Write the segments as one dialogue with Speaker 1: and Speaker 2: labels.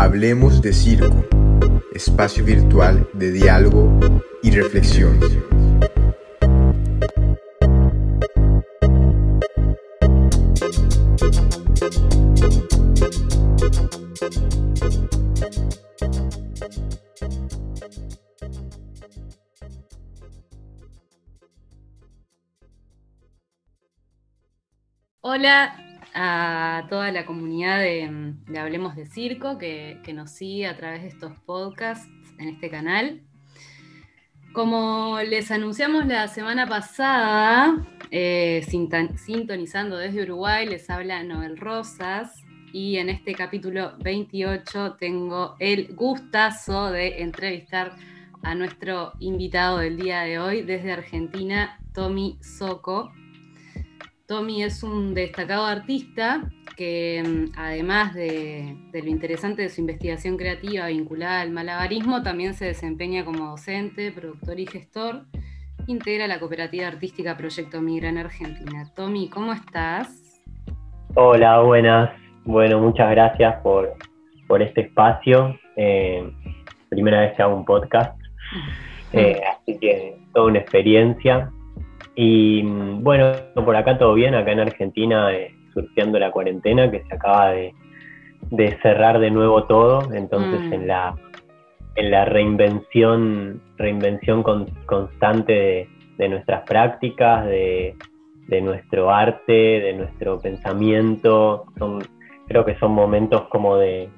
Speaker 1: Hablemos de Circo, espacio virtual de diálogo y reflexión.
Speaker 2: A toda la comunidad de, Hablemos de Circo que, nos sigue a través de estos podcasts en este canal. Como les anunciamos la semana pasada, eh, sintonizando desde Uruguay, les habla Noel Rosas y en este capítulo 28 tengo el gustazo de entrevistar a nuestro invitado del día de hoy desde Argentina, Tommy Soco. Tommy es un destacado artista que mm, además de, lo interesante de su investigación creativa vinculada al malabarismo, también se desempeña como docente, productor y gestor. Integra la cooperativa artística Proyecto Migra en Argentina. Tommy, ¿cómo estás?
Speaker 3: Hola, buenas. Bueno, muchas gracias por, este espacio. Eh, primera vez que hago un podcast, eh, así que toda una experiencia. Y bueno, por acá todo bien, acá en Argentina, eh, surgiendo la cuarentena, que se acaba de, cerrar de nuevo todo, entonces mm. en la en la reinvención, reinvención constante de, nuestras prácticas, de, nuestro arte, de nuestro pensamiento. Son, creo que son momentos como de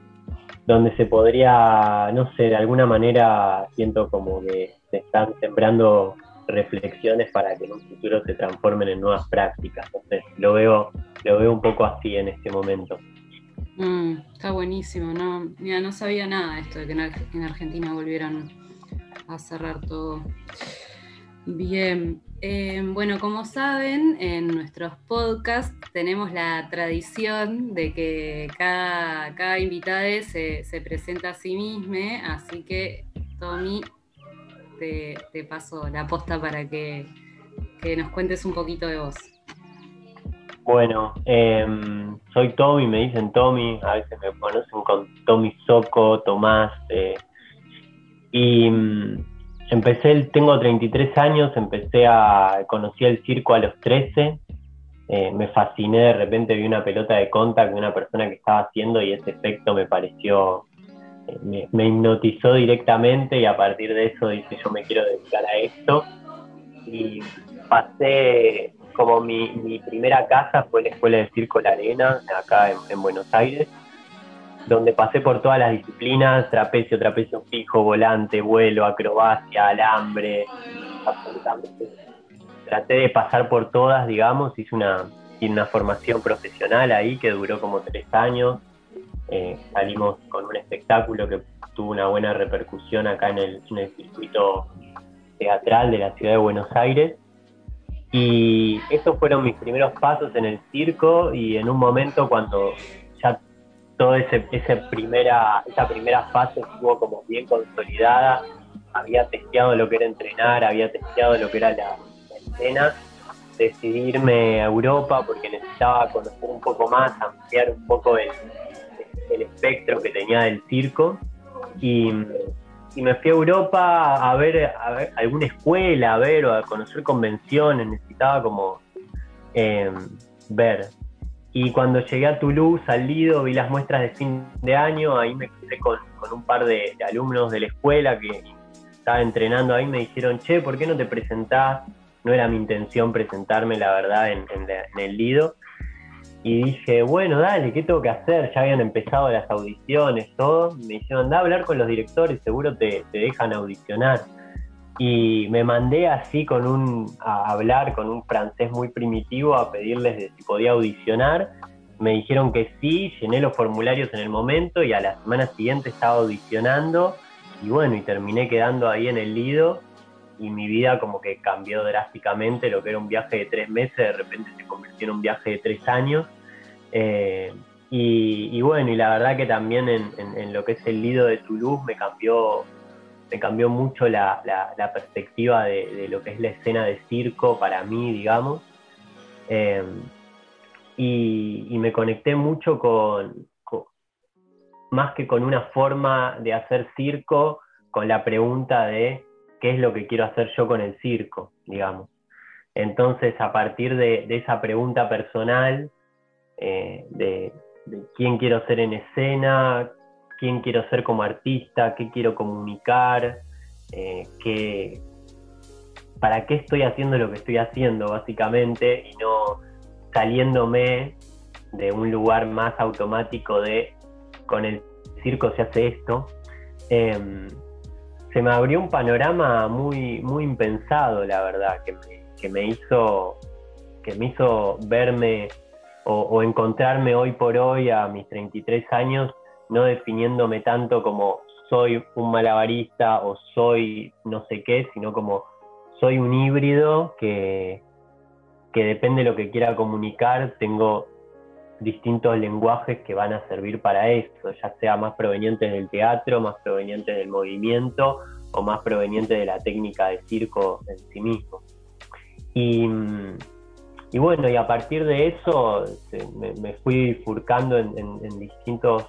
Speaker 3: donde se podría, no sé, de alguna manera siento como que se están sembrando reflexiones para que en un futuro se transformen en nuevas prácticas. Entonces lo veo, lo veo un poco así en este momento.
Speaker 2: Mm, está buenísimo, no, mira, no sabía nada esto de que en, Argentina volvieran a cerrar todo. Bien, eh, bueno, como saben, en nuestros podcasts tenemos la tradición de que cada, cada invitado se, se presenta a sí mismo, así que Tommy te, paso la posta para que, nos cuentes un poquito de vos.
Speaker 3: Bueno, em, soy Tommy, me dicen Tommy, a veces me conocen con Tommy Soco, Tomás. Eh, y mm, empecé, tengo 33 años, empecé a, conocí el circo a los 13. Eh, me fasciné, de repente vi una pelota de contact de una persona que estaba haciendo y ese efecto me pareció me, hipnotizó directamente y a partir de eso dije yo me quiero dedicar a esto. Y pasé, como mi, primera casa fue la Escuela de Circo La Arena, acá en, Buenos Aires, donde pasé por todas las disciplinas, trapecio, trapecio fijo, volante, vuelo, acrobacia, alambre, absolutamente. Traté de pasar por todas, digamos, hice una, una formación profesional ahí que duró como tres años eh, salimos con un espectáculo que tuvo una buena repercusión acá en el, circuito teatral de la ciudad de Buenos Aires. Y esos fueron mis primeros pasos en el circo y en un momento cuando ya toda ese, primera, esa primera fase estuvo como bien consolidada, había testeado lo que era entrenar, había testeado lo que era la, la escena, decidí irme a Europa porque necesitaba conocer un poco más, ampliar un poco el, el espectro que tenía del circo. Y, me fui a Europa a ver, alguna escuela, a ver o a conocer convenciones, necesitaba como em, ver. Y cuando llegué a Toulouse, al Lido, vi las muestras de fin de año, ahí me crucé con, un par de, alumnos de la escuela que estaba entrenando ahí, me dijeron, che, ¿por qué no te presentás? No era mi intención presentarme, la verdad, en, en el Lido y dije, bueno, dale, ¿qué tengo que hacer? Ya habían empezado las audiciones, todo. Me dijeron, anda a hablar con los directores, seguro te, dejan audicionar. Y me mandé así con un, a hablar con un francés muy primitivo a pedirles de si podía audicionar. Me dijeron que sí, llené los formularios en el momento y a la semana siguiente estaba audicionando. Y bueno, y terminé quedando ahí en el Lido y mi vida como que cambió drásticamente, lo que era un viaje de tres meses, de repente se convirtió en un viaje de tres años. Eh, y, bueno, y la verdad que también en, lo que es el Lido de Toulouse me cambió, me cambió mucho la, perspectiva de, lo que es la escena de circo para mí, digamos. Eh, y, me conecté mucho con, más que con una forma de hacer circo, con la pregunta de qué es lo que quiero hacer yo con el circo, digamos. Entonces, a partir de, esa pregunta personal, eh, de, quién quiero ser en escena, quién quiero ser como artista, qué quiero comunicar, eh, para qué estoy haciendo lo que estoy haciendo, básicamente, y no saliéndome de un lugar más automático de con el circo se hace esto. Em, se me abrió un panorama muy, muy impensado, la verdad, que me, que me hizo, que me hizo verme o, encontrarme hoy por hoy a mis 33 años, no definiéndome tanto como soy un malabarista o soy no sé qué, sino como soy un híbrido que, que depende de lo que quiera comunicar, tengo distintos lenguajes que van a servir para eso, ya sea más provenientes del teatro, más provenientes del movimiento o más provenientes de la técnica de circo en sí mismo. Y, bueno, y a partir de eso me, fui furcando en, distintos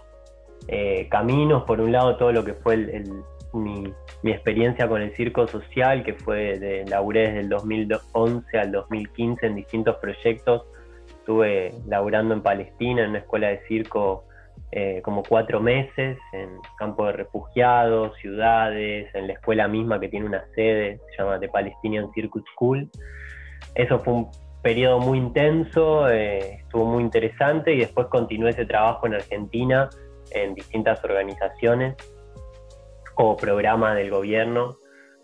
Speaker 3: eh, caminos. Por un lado, todo lo que fue mi, experiencia con el circo social, que fue de laburé desde el 2011 al 2015 en distintos proyectos. Estuve laburando en Palestina, en una escuela de circo eh, como cuatro meses en campo de refugiados, ciudades, en la escuela misma que tiene una sede, se llama The Palestinian Circus School. Eso fue un periodo muy intenso, eh, estuvo muy interesante y después continué ese trabajo en Argentina en distintas organizaciones o programas del gobierno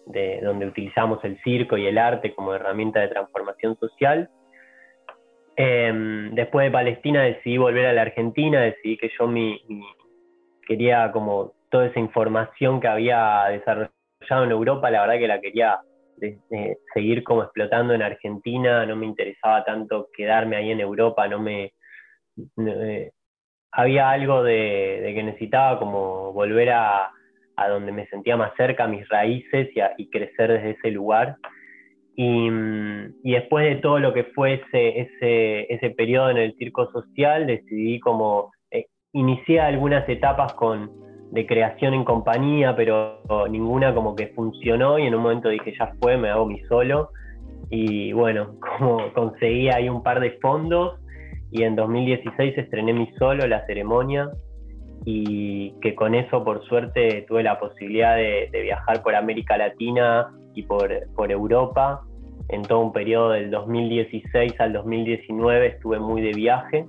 Speaker 3: de, donde utilizamos el circo y el arte como herramienta de transformación social. Em, después de Palestina decidí volver a la Argentina, decidí que yo mi, quería como toda esa información que había desarrollado en Europa, la verdad que la quería de, seguir como explotando en Argentina, no me interesaba tanto quedarme ahí en Europa, no me... Eh, había algo de, que necesitaba como volver a, donde me sentía más cerca, a mis raíces y, crecer desde ese lugar. Y, después de todo lo que fue ese, ese, ese periodo en el circo social, decidí como, eh, inicié algunas etapas con, de creación en compañía, pero ninguna como que funcionó y en un momento dije, ya fue, me hago mi solo. Y bueno, como conseguí ahí un par de fondos y en 2016 estrené mi solo, la ceremonia, y que con eso por suerte tuve la posibilidad de, viajar por América Latina y por, por Europa. En todo un periodo del 2016 al 2019 estuve muy de viaje.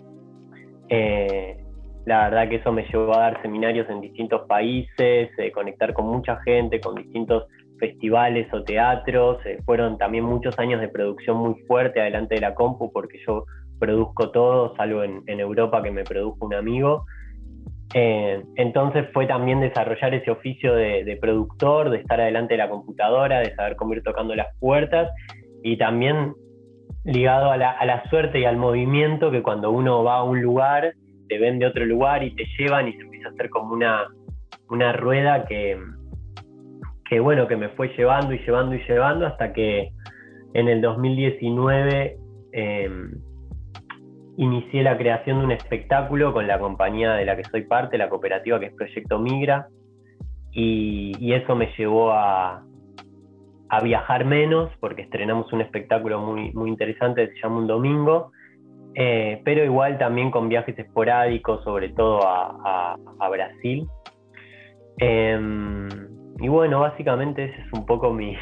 Speaker 3: Eh, la verdad que eso me llevó a dar seminarios en distintos países, eh, conectar con mucha gente, con distintos festivales o teatros. Eh, fueron también muchos años de producción muy fuerte adelante de la compu porque yo produzco todo, salvo en, Europa que me produjo un amigo. Eh, entonces fue también desarrollar ese oficio de, productor, de estar adelante de la computadora, de saber cómo ir tocando las puertas y también ligado a la, suerte y al movimiento que cuando uno va a un lugar te ven de otro lugar y te llevan y se empieza a hacer como una, una rueda que, que, bueno, que me fue llevando y llevando y llevando hasta que en el 2019 em, inicié la creación de un espectáculo con la compañía de la que soy parte, la cooperativa que es Proyecto Migra, y, eso me llevó a, viajar menos porque estrenamos un espectáculo muy, muy interesante que se llama Un Domingo, eh, pero igual también con viajes esporádicos, sobre todo a, Brasil. Em, y bueno, básicamente esa es un poco mi,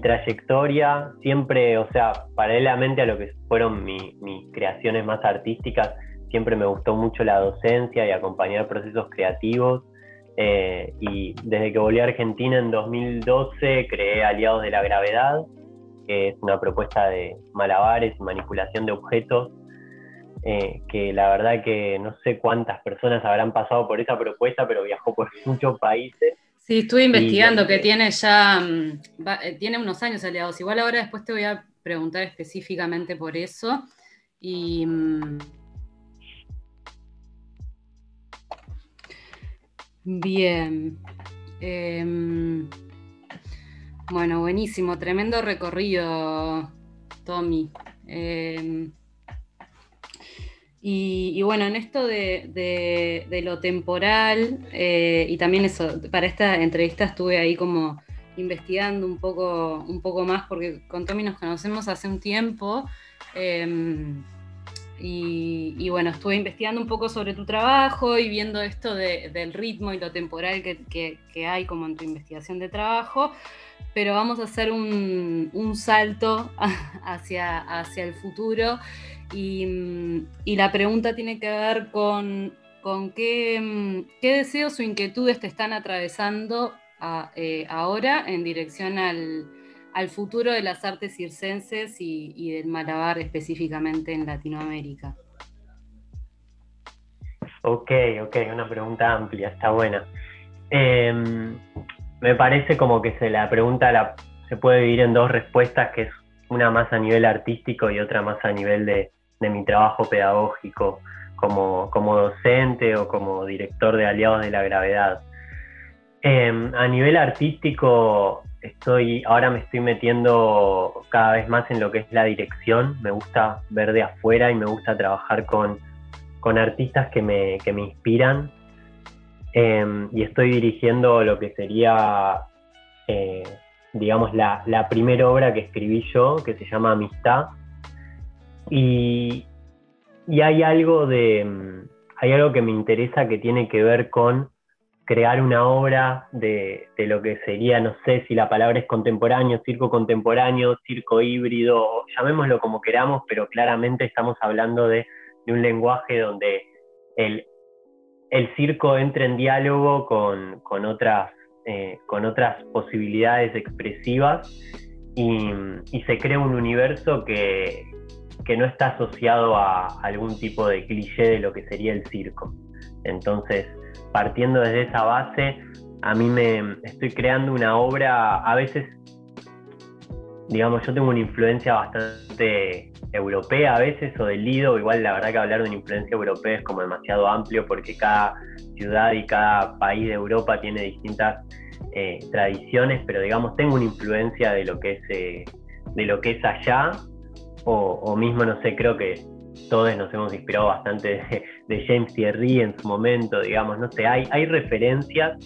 Speaker 3: trayectoria, siempre, o sea, paralelamente a lo que fueron mis creaciones más artísticas, siempre me gustó mucho la docencia y acompañar procesos creativos. Eh, y desde que volví a Argentina en 2012 creé Aliados de la Gravedad, que es una propuesta de malabares y manipulación de objetos eh, que la verdad que no sé cuántas personas habrán pasado por esa propuesta, pero viajó por muchos países.
Speaker 2: Sí, estuve investigando que tiene ya, mm, eh, tiene unos años aliados. Igual ahora después te voy a preguntar específicamente por eso. Y mm, bien. Em, bueno, buenísimo, tremendo recorrido, Tommy. Em, Y, bueno, en esto de, lo temporal, eh, y también eso, para esta entrevista estuve ahí como investigando un poco, un poco más, porque con Tommy nos conocemos hace un tiempo. Em, y, bueno, estuve investigando un poco sobre tu trabajo y viendo esto del ritmo y lo temporal que, hay como en tu investigación de trabajo, pero vamos a hacer un, salto hacia, hacia el futuro. Y, la pregunta tiene que ver con, qué, deseos o inquietudes te están atravesando eh, ahora en dirección al, al futuro de las artes circenses y, del malabar específicamente en Latinoamérica?
Speaker 3: Ok, ok, una pregunta amplia, está buena. Em, me parece como que se la pregunta la, se puede dividir en dos respuestas, que es una más a nivel artístico y otra más a nivel de, mi trabajo pedagógico como, como, docente o como director de Aliados de la Gravedad. Em, a nivel artístico, estoy, ahora me estoy metiendo cada vez más en lo que es la dirección. Me gusta ver de afuera y me gusta trabajar con, artistas que me, me inspiran. Em, y estoy dirigiendo lo que sería, eh, digamos, la, la primera obra que escribí yo, que se llama Amistad. Y, y hay algo de. Hay algo que me interesa que tiene que ver con crear una obra de, lo que sería, no sé si la palabra es contemporáneo, circo contemporáneo, circo híbrido, llamémoslo como queramos, pero claramente estamos hablando de, un lenguaje donde el, circo entra en diálogo con, otras, eh, otras posibilidades expresivas y, se crea un universo que, que no está asociado a algún tipo de cliché de lo que sería el circo. Entonces, partiendo desde esa base, a mí me estoy creando una obra, a veces, digamos, yo tengo una influencia bastante europea a veces o del Lido, igual la verdad que hablar de una influencia europea es como demasiado amplio porque cada ciudad y cada país de Europa tiene distintas eh, tradiciones, pero digamos tengo una influencia de lo que es, eh, de lo que es allá o, o mismo, no sé, creo que todos nos hemos inspirado bastante de, James Thierry en su momento, digamos, no sé, hay, hay referencias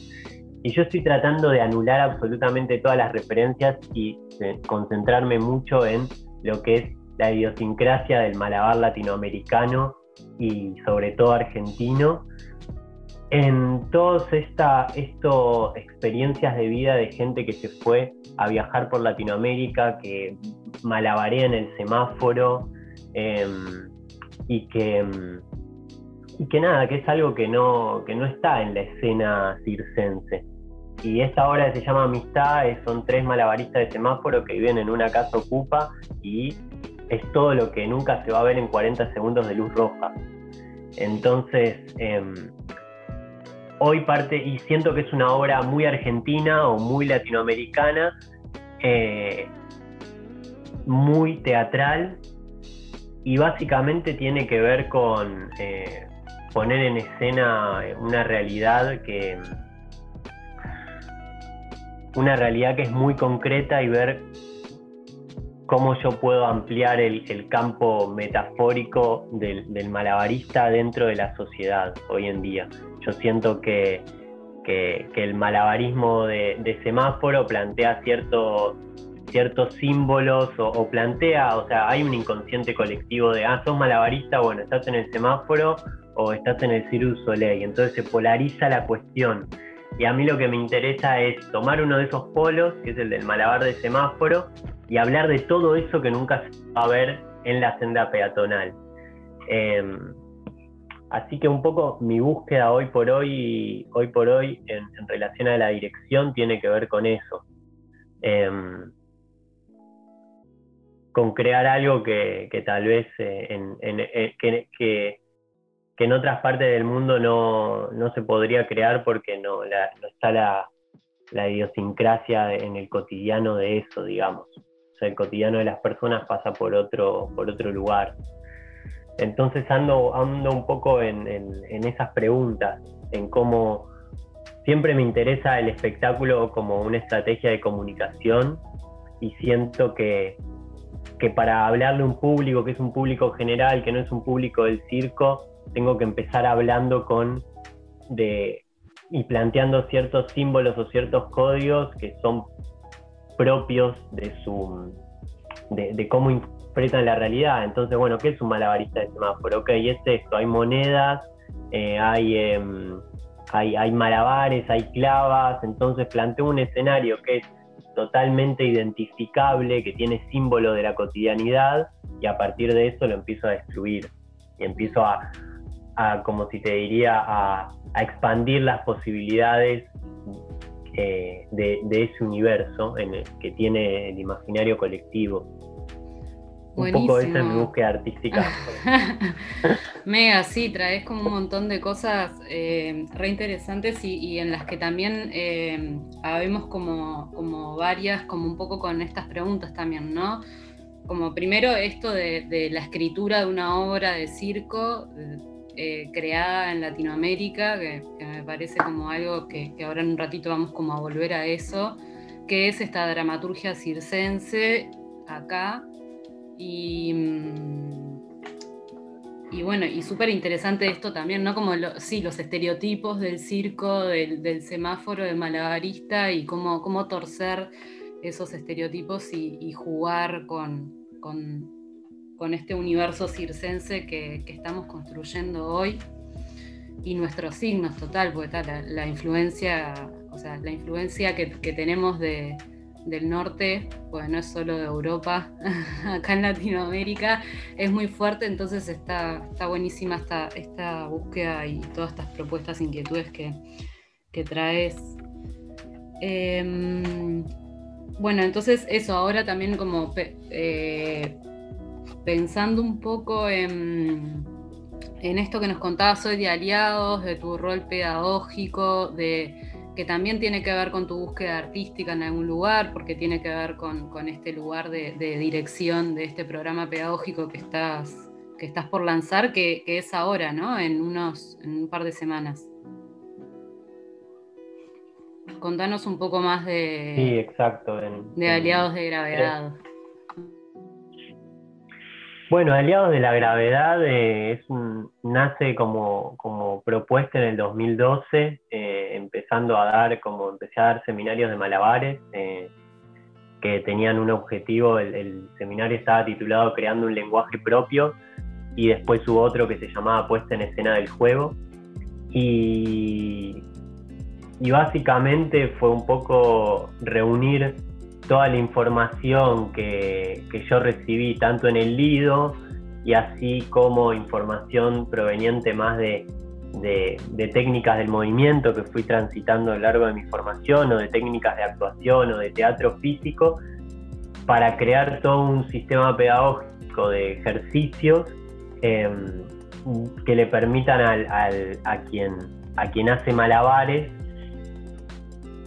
Speaker 3: y yo estoy tratando de anular absolutamente todas las referencias y concentrarme mucho en lo que es la idiosincrasia del malabar latinoamericano y sobre todo argentino, en todas estas experiencias de vida de gente que se fue a viajar por Latinoamérica, que malabarea en el semáforo, em, y que, mm, y que nada, que es algo que no, que no está en la escena circense. Y esta obra se llama Amistad, son tres malabaristas de semáforo que viven en una casa ocupa y es todo lo que nunca se va a ver en 40 segundos de luz roja. Entonces, em, hoy parte, y siento que es una obra muy argentina o muy latinoamericana, eh, muy teatral y básicamente tiene que ver con eh, poner en escena una realidad que una realidad que es muy concreta y ver cómo yo puedo ampliar el, campo metafórico del, malabarista dentro de la sociedad hoy en día. Yo siento que, el malabarismo de, de semáforo plantea cierto ciertos símbolos o, plantea, o sea, hay un inconsciente colectivo de, ah, sos malabarista, bueno, estás en el semáforo o estás en el Cirque du Soleil, entonces se polariza la cuestión. Y a mí lo que me interesa es tomar uno de esos polos, que es el del malabar de semáforo, y hablar de todo eso que nunca se va a ver en la senda peatonal. Em, así que un poco mi búsqueda hoy por hoy, hoy por hoy, en, relación a la dirección, tiene que ver con eso. Em, con crear algo que, tal vez eh, en, eh, que, en otras partes del mundo no, se podría crear porque no, está la, idiosincrasia en el cotidiano de eso, digamos. O sea, el cotidiano de las personas pasa por otro, por otro lugar. Entonces ando, ando un poco en, en esas preguntas, en cómo siempre me interesa el espectáculo como una estrategia de comunicación y siento que, que para hablarle a un público que es un público general, que no es un público del circo, tengo que empezar hablando con de y planteando ciertos símbolos o ciertos códigos que son propios de su de, cómo interpretan la realidad. Entonces, bueno, ¿qué es un malabarista de semáforo? Ok, es esto, hay monedas, eh, hay, em, hay, hay malabares, hay clavas, entonces planteo un escenario que es totalmente identificable, que tiene símbolo de la cotidianidad, y a partir de eso lo empiezo a destruir. Y empiezo a, como si te diría, a, expandir las posibilidades eh, de, ese universo en el que tiene el imaginario colectivo. Un poco esa es mi búsqueda artística.
Speaker 2: Mega, sí, traes como un montón de cosas eh, re interesantes y, en las que también eh, habemos como, como varias, como un poco con estas preguntas también, ¿no? Como primero esto de, la escritura de una obra de circo eh, creada en Latinoamérica, que, me parece como algo que, que ahora en un ratito vamos como a volver a eso, que es esta dramaturgia circense acá Mm, y, bueno, y súper interesante esto también, ¿no? Como sí, los estereotipos del circo, del, semáforo, de malabarista y cómo, cómo torcer esos estereotipos y, jugar con, con, este universo circense que, estamos construyendo hoy y nuestros signos total, porque está la, influencia, o sea, la influencia que tenemos de, del norte, pues no es solo de Europa, acá en Latinoamérica es muy fuerte, entonces está, está buenísima esta, esta búsqueda y todas estas propuestas, inquietudes que, traes. Em, bueno, entonces eso, ahora también como eh, pensando un poco en, en esto que nos contabas hoy de aliados, de tu rol pedagógico, de que también tiene que ver con tu búsqueda artística en algún lugar, porque tiene que ver con, este lugar de, dirección de este programa pedagógico que estás, que estás por lanzar, que, es ahora, ¿no? En, unos, en un par de semanas. Contanos un poco más de,
Speaker 3: sí, exacto,
Speaker 2: de aliados de gravedad.
Speaker 3: Bueno, Aliados de la Gravedad eh, nace como, propuesta en el 2012, eh, empezando a dar, como empecé a dar seminarios de malabares eh, que tenían un objetivo, el, seminario estaba titulado Creando un lenguaje propio y después hubo otro que se llamaba Puesta en escena del juego. Y básicamente fue un poco reunir toda la información que, yo recibí tanto en el Lido y así como información proveniente más de, técnicas del movimiento que fui transitando a lo largo de mi formación o de técnicas de actuación o de teatro físico para crear todo un sistema pedagógico de ejercicios em, que le permitan a, quien, a quien hace malabares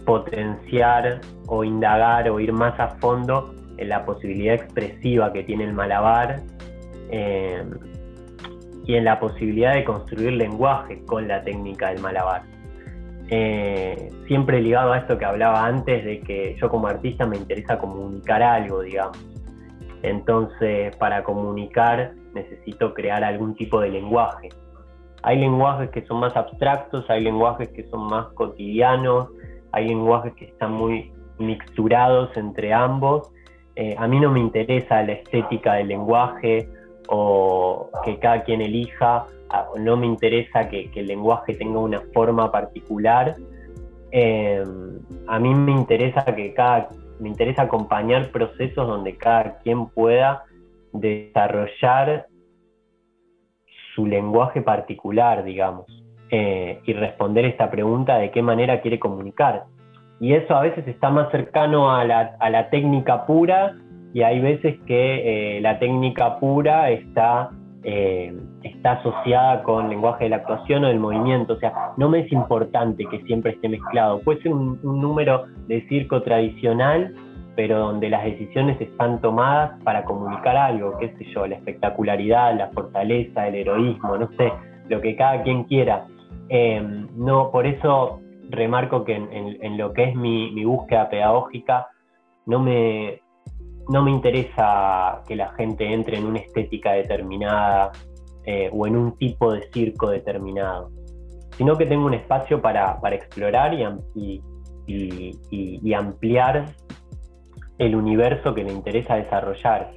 Speaker 3: potenciar o indagar o ir más a fondo en la posibilidad expresiva que tiene el malabar eh, y en la posibilidad de construir lenguaje con la técnica del malabar. Eh, siempre ligado a esto que hablaba antes de que yo como artista me interesa comunicar algo, digamos. Entonces, para comunicar necesito crear algún tipo de lenguaje. Hay lenguajes que son más abstractos, hay lenguajes que son más cotidianos, hay lenguajes que están muy mixturados entre ambos. Eh, a mí no me interesa la estética del lenguaje o que cada quien elija, no me interesa que, el lenguaje tenga una forma particular. Eh, a mí me interesa que cada, me interesa acompañar procesos donde cada quien pueda desarrollar su lenguaje particular, digamos. Eh, y responder esta pregunta de qué manera quiere comunicar. Y eso a veces está más cercano a la, técnica pura y hay veces que eh, la técnica pura está, eh, está asociada con lenguaje de la actuación o del movimiento. O sea, no me es importante que siempre esté mezclado. Puede ser un, un número de circo tradicional pero donde las decisiones están tomadas para comunicar algo, qué sé yo, la espectacularidad, la fortaleza, el heroísmo, no sé, lo que cada quien quiera. Em, no, por eso remarco que en, lo que es mi, búsqueda pedagógica no me, no me interesa que la gente entre en una estética determinada eh, o en un tipo de circo determinado, sino que tengo un espacio para, explorar y, ampliar el universo que me interesa desarrollar.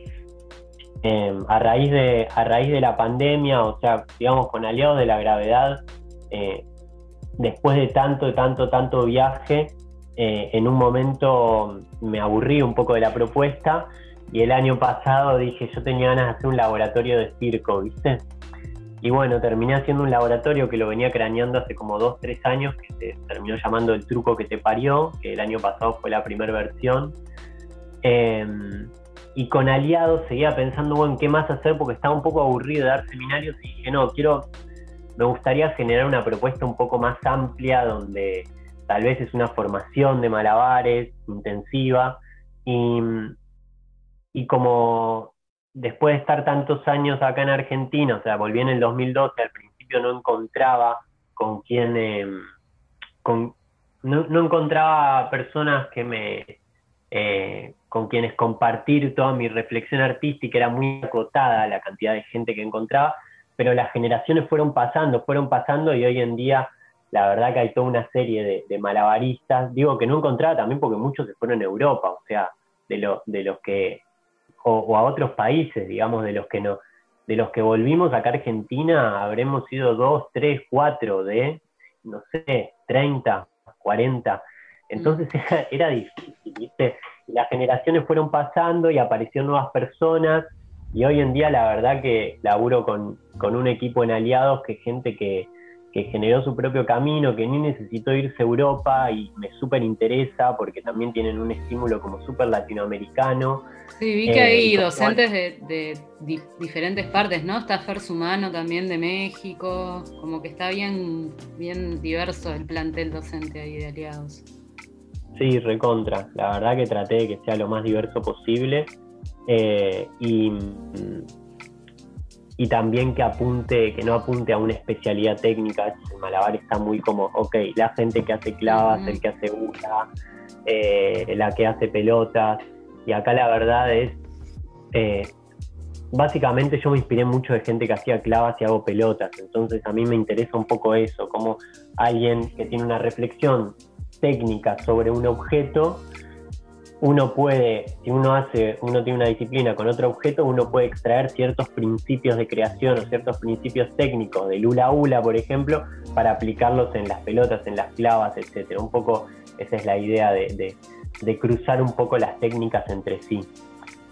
Speaker 3: Em, a, raíz de, a raíz de la pandemia, o sea, digamos, con aliados de la gravedad, eh, después de tanto, tanto, tanto viaje, eh, en un momento me aburrí un poco de la propuesta y el año pasado dije, yo tenía ganas de hacer un laboratorio de circo, ¿viste? Y bueno, terminé haciendo un laboratorio que lo venía craneando hace como dos, tres años, que se terminó llamando El Truco que te parió, que el año pasado fue la primera versión. Em, y con aliados seguía pensando, bueno, ¿qué más hacer? Porque estaba un poco aburrido de dar seminarios y dije, no, quiero, me gustaría generar una propuesta un poco más amplia donde tal vez es una formación de malabares intensiva y, y como después de estar tantos años acá en Argentina, o sea, volví en el 2012, al principio no encontraba con quién, em, con, no, encontraba personas que me, eh, con quienes compartir toda mi reflexión artística, era muy acotada la cantidad de gente que encontraba, pero las generaciones fueron pasando, fueron pasando y hoy en día la verdad que hay toda una serie de, malabaristas, digo que no encontraba también porque muchos se fueron a Europa, o sea, de, de los que, o, a otros países, digamos, de los que no, de los que volvimos acá a Argentina, habremos sido dos, tres, cuatro de, no sé, 30, 40. Entonces era, era difícil, ¿viste? Las generaciones fueron pasando y aparecieron nuevas personas y hoy en día la verdad que laburo con, con un equipo en aliados que gente que, que generó su propio camino, que ni necesitó irse a Europa y me súper interesa porque también tienen un estímulo como súper latinoamericano.
Speaker 2: Sí, vi que hay eh, docentes de, diferentes partes, ¿no? Está Fer Sumano también de México, como que está bien, bien diverso el plantel docente ahí de aliados.
Speaker 3: Sí, recontra. La verdad que traté de que sea lo más diverso posible. Eh, y y también que apunte, que no apunte a una especialidad técnica. El malabar está muy como, ok, la gente que hace clavas, el que hace una, eh, la que hace pelotas. Y acá la verdad es, eh, básicamente yo me inspiré mucho de gente que hacía clavas y hago pelotas. Entonces a mí me interesa un poco eso, como alguien que tiene una reflexión técnica sobre un objeto uno puede, si uno hace, uno tiene una disciplina con otro objeto, uno puede extraer ciertos principios de creación o ciertos principios técnicos del hula hula, por ejemplo, para aplicarlos en las pelotas, en las clavas, etcétera. Un poco esa es la idea de, cruzar un poco las técnicas entre sí.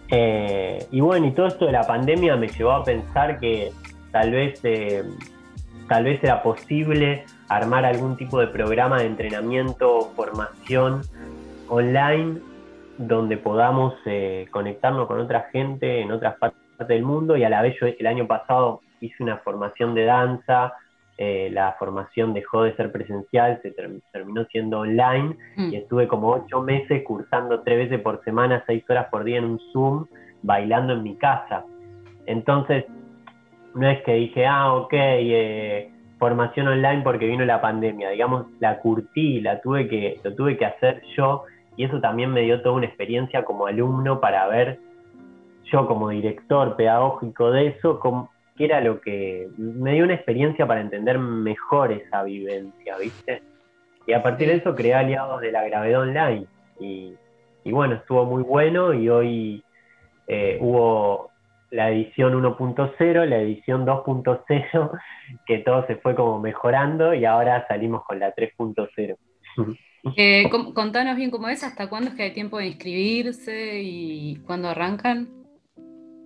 Speaker 3: Eh, y bueno, y todo esto de la pandemia me llevó a pensar que tal vez, eh, tal vez era posible armar algún tipo de programa de entrenamiento o formación online donde podamos eh, conectarnos con otra gente en otras partes del mundo y a la vez yo el año pasado hice una formación de danza, eh, la formación dejó de ser presencial, se terminó siendo online mm. y estuve como ocho meses cursando tres veces por semana, seis horas por día en un Zoom, bailando en mi casa. Entonces, no es que dije, ah, ok, eh, formación online porque vino la pandemia, digamos, la curtí, la tuve que, lo tuve que hacer yo y eso también me dio toda una experiencia como alumno para ver yo como director pedagógico de eso, qué era lo que me dio una experiencia para entender mejor esa vivencia, ¿viste? Y a partir de eso creé aliados de la gravedad online y, bueno, estuvo muy bueno y hoy eh, hubo la edición 1.0, la edición 2.0, que todo se fue como mejorando y ahora salimos con la 3.0.
Speaker 2: Eh, contanos bien cómo es, hasta cuándo es que hay tiempo de inscribirse y cuándo arrancan.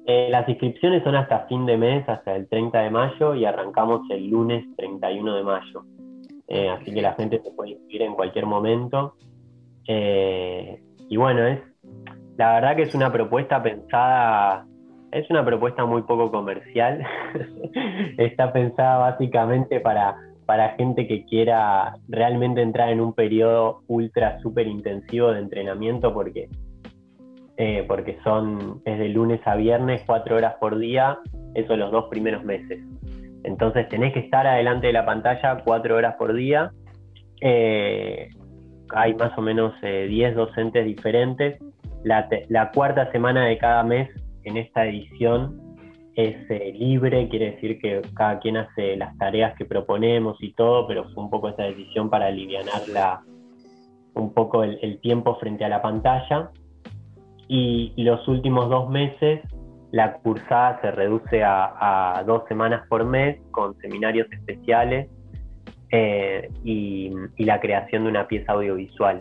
Speaker 3: Eh, las inscripciones son hasta fin de mes, hasta el 30 de mayo, y arrancamos el lunes 31 de mayo. Eh, así que la gente se puede inscribir en cualquier momento. y bueno, es la verdad que es una propuesta pensada, es una propuesta muy poco comercial. Está pensada básicamente para para gente que quiera realmente entrar en un periodo ultra súper intensivo de entrenamiento porque, eh, porque son, es de lunes a viernes, cuatro horas por día, eso los dos primeros meses. Entonces tenés que estar adelante de la pantalla cuatro horas por día. Eh, hay más o menos 10 eh, docentes diferentes la, cuarta semana de cada mes en esta edición es eh, libre, quiere decir que cada quien hace las tareas que proponemos y todo, pero fue un poco esta decisión para aliviar un poco el, tiempo frente a la pantalla. Y, los últimos dos meses la cursada se reduce a, dos semanas por mes con seminarios especiales eh, y, la creación de una pieza audiovisual.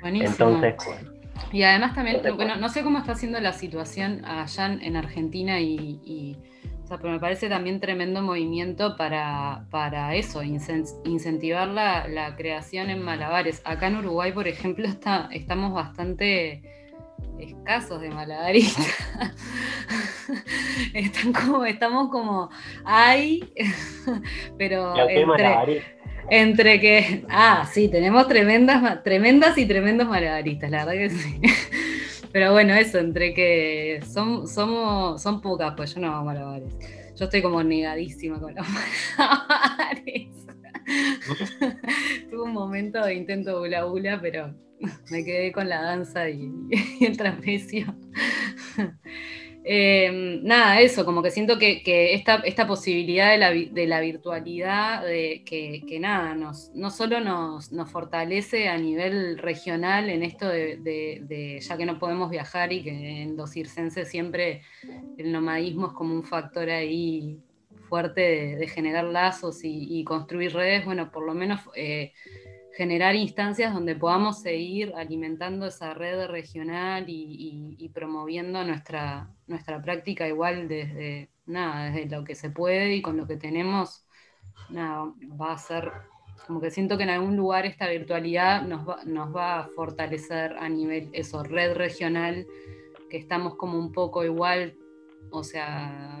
Speaker 2: Buenísimo. Entonces, y además también, bueno, no sé cómo está siendo la situación allá en Argentina y, pero me parece también tremendo movimiento para, para eso, incentivar la, creación en malabares. Acá en Uruguay, por ejemplo, está, estamos bastante escasos de malabaristas. Están como, estamos como, hay, pero entre, entre que, ah, sí, tenemos tremendas, tremendas y tremendos malabaristas, la verdad que sí. Pero bueno, eso, entre que son, somos, son pocas, pues yo no hago malabares. Yo estoy como negadísima con los malabares. Tuve un momento de intento bula bula, pero me quedé con la danza y, y el trapecio. Em, nada, eso, como que siento que, esta, posibilidad de la, virtualidad, de, que, nada, no solo nos, fortalece a nivel regional en esto de, ya que no podemos viajar y que en los circenses siempre el nomadismo es como un factor ahí fuerte de, generar lazos y, construir redes, bueno, por lo menos... Eh, generar instancias donde podamos seguir alimentando esa red regional y, promoviendo nuestra, nuestra práctica igual desde nada, desde lo que se puede y con lo que tenemos, nada, va a ser como que siento que en algún lugar esta virtualidad nos va, nos va a fortalecer a nivel eso, red regional, que estamos como un poco igual, o sea,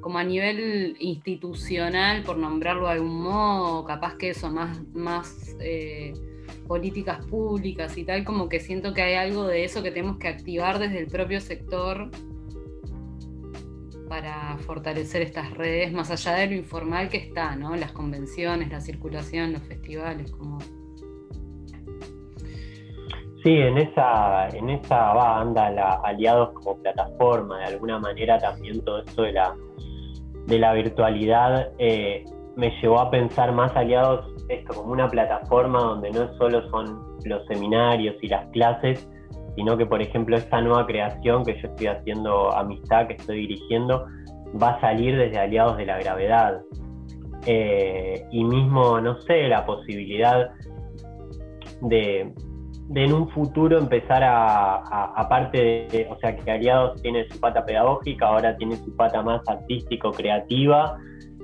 Speaker 2: como a nivel institucional, por nombrarlo de algún modo, capaz que eso, más, más eh, políticas públicas y tal, como que siento que hay algo de eso que tenemos que activar desde el propio sector para fortalecer estas redes, más allá de lo informal que está, ¿no? Las convenciones, la circulación, los festivales, como...
Speaker 3: Sí, en esa, en esa va, anda la, aliados como plataforma, de alguna manera también todo esto de la de la virtualidad eh, me llevó a pensar más aliados esto como una plataforma donde no solo son los seminarios y las clases, sino que por ejemplo esta nueva creación que yo estoy haciendo amistad, que estoy dirigiendo, va a salir desde Aliados de la Gravedad. Eh, y mismo, no sé, la posibilidad de, en un futuro empezar a, aparte de, o sea, que Aliados tiene su pata pedagógica, ahora tiene su pata más artístico-creativa,